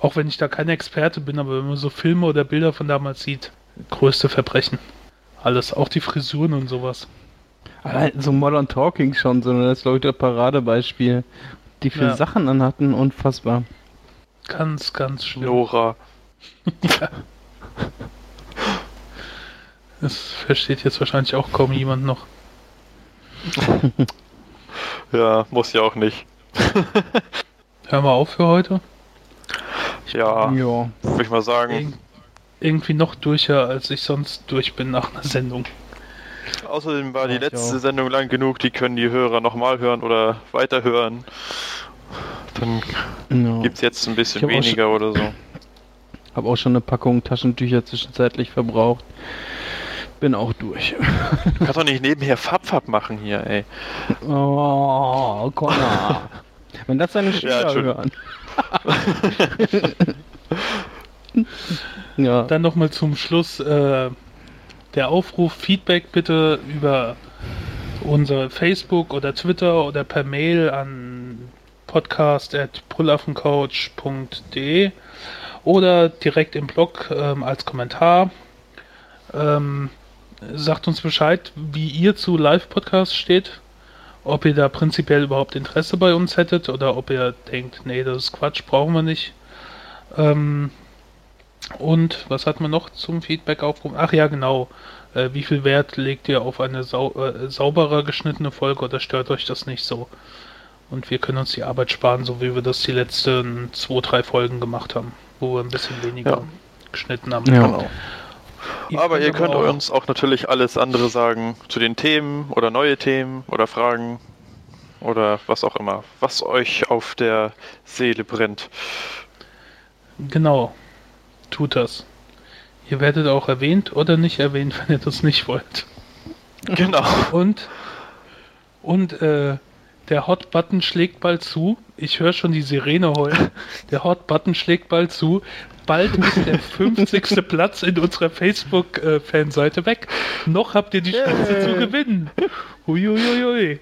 auch wenn ich da kein Experte bin, aber wenn man so Filme oder Bilder von damals sieht, größte Verbrechen. Alles, auch die Frisuren und sowas. Allein so Modern Talking schon, sondern das ist, glaube ich, das Paradebeispiel. Die für ja. Sachen anhatten, unfassbar. Ganz, ganz schlimm. Nora. ja. Das versteht jetzt wahrscheinlich auch kaum jemand noch. ja, muss ja auch nicht. Hören wir auf für heute. Ja, ja. würde ich mal sagen. irgendwie noch durcher, als ich sonst durch bin nach einer Sendung. Außerdem war die letzte Sendung lang genug, die können die Hörer nochmal hören oder weiterhören. Dann no. gibt es jetzt ein bisschen weniger oder so. Habe auch schon eine Packung Taschentücher zwischenzeitlich verbraucht. Bin auch durch. Du kannst doch nicht nebenher Fab-Fab machen hier, ey. Oh, Connor. Wenn das deine Schüler ja, hören. ja. Dann nochmal zum Schluss äh, der Aufruf, Feedback bitte über unsere Facebook oder Twitter oder per Mail an podcast.pullaffencoach.de oder direkt im Blog ähm, als Kommentar. Ähm, sagt uns Bescheid, wie ihr zu Live-Podcasts steht. Ob ihr da prinzipiell überhaupt Interesse bei uns hättet oder ob ihr denkt, nee, das ist Quatsch, brauchen wir nicht. Ähm, und was hat man noch zum Feedback aufgerufen? Ach ja, genau. Äh, wie viel Wert legt ihr auf eine sau äh, sauberer geschnittene Folge oder stört euch das nicht so? Und wir können uns die Arbeit sparen, so wie wir das die letzten zwei, drei Folgen gemacht haben, wo wir ein bisschen weniger ja. geschnitten haben. Ja. Genau. Ihr aber ihr könnt auch uns auch natürlich alles andere sagen zu den Themen oder neue Themen oder Fragen oder was auch immer, was euch auf der Seele brennt. Genau, tut das. Ihr werdet auch erwähnt oder nicht erwähnt, wenn ihr das nicht wollt. Genau. Und, und äh, der Hot-Button schlägt bald zu. Ich höre schon die Sirene heulen. Der Hot-Button schlägt bald zu. Bald ist der 50. Platz in unserer Facebook-Fanseite weg. Noch habt ihr die Chance yeah. zu gewinnen. Huiuiui.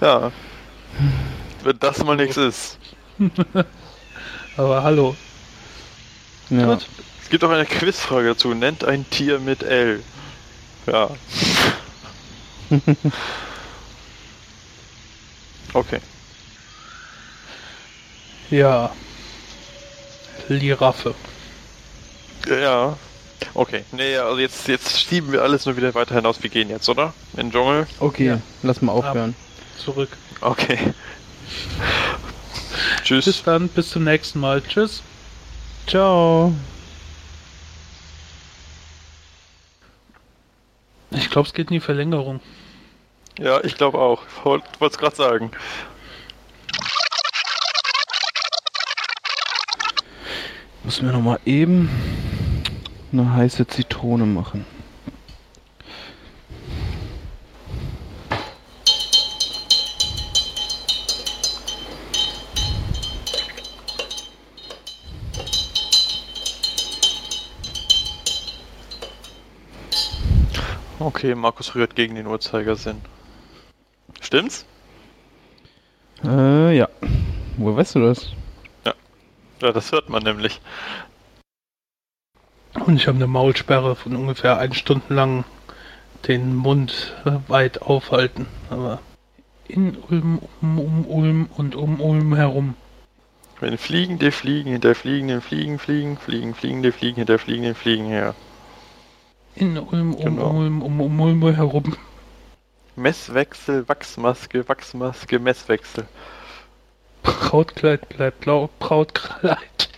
Ja. Wenn das mal nichts ist. Aber hallo. Ja. Gut. Es gibt auch eine Quizfrage dazu. Nennt ein Tier mit L. Ja. okay. Ja. Liraffe. Ja. Okay. Nee, also jetzt, jetzt schieben wir alles nur wieder weiter hinaus. Wir gehen jetzt, oder? In den Dschungel? Okay, ja. lass mal aufhören. Ab. Zurück. Okay. Tschüss. Bis dann, bis zum nächsten Mal. Tschüss. Ciao. Ich glaube, es geht in die Verlängerung. Ja, ich glaube auch. Ich wollte es gerade sagen. Müssen wir noch mal eben eine heiße Zitrone machen. Okay, Markus rührt gegen den Uhrzeigersinn. Stimmt's? Äh, ja. Wo weißt du das? Ja. Das hört man nämlich. Und ich habe eine Maulsperre von ungefähr eine Stunde lang den Mund weit aufhalten. Aber in Ulm, um, um Ulm und um Ulm herum. Wenn fliegende Fliegen hinter fliegenden Fliegen fliegen, fliegen fliegende Fliegen hinter fliegenden Fliegen her in Ulm, um, genau. Ulm, um, um Ulm herum. Messwechsel, Wachsmaske, Wachsmaske, Messwechsel. Brautkleid bleibt blau, Brautkleid.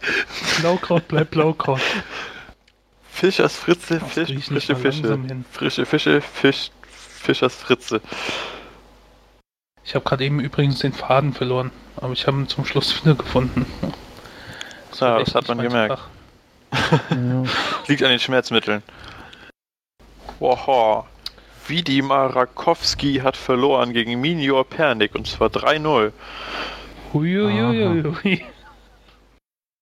Blaukraut bleibt Blaukraut. Fischers Fritze, Fisch, frische Fische. Frische Fische, Fisch, Fischers Fritze. Ich habe gerade eben übrigens den Faden verloren, aber ich habe ihn zum Schluss wieder gefunden. Das ja, das hat man gemerkt. Liegt an den Schmerzmitteln. Wow. Vidi Marakowski hat verloren gegen Minior Pernik und zwar 3-0. Huiuiuiui.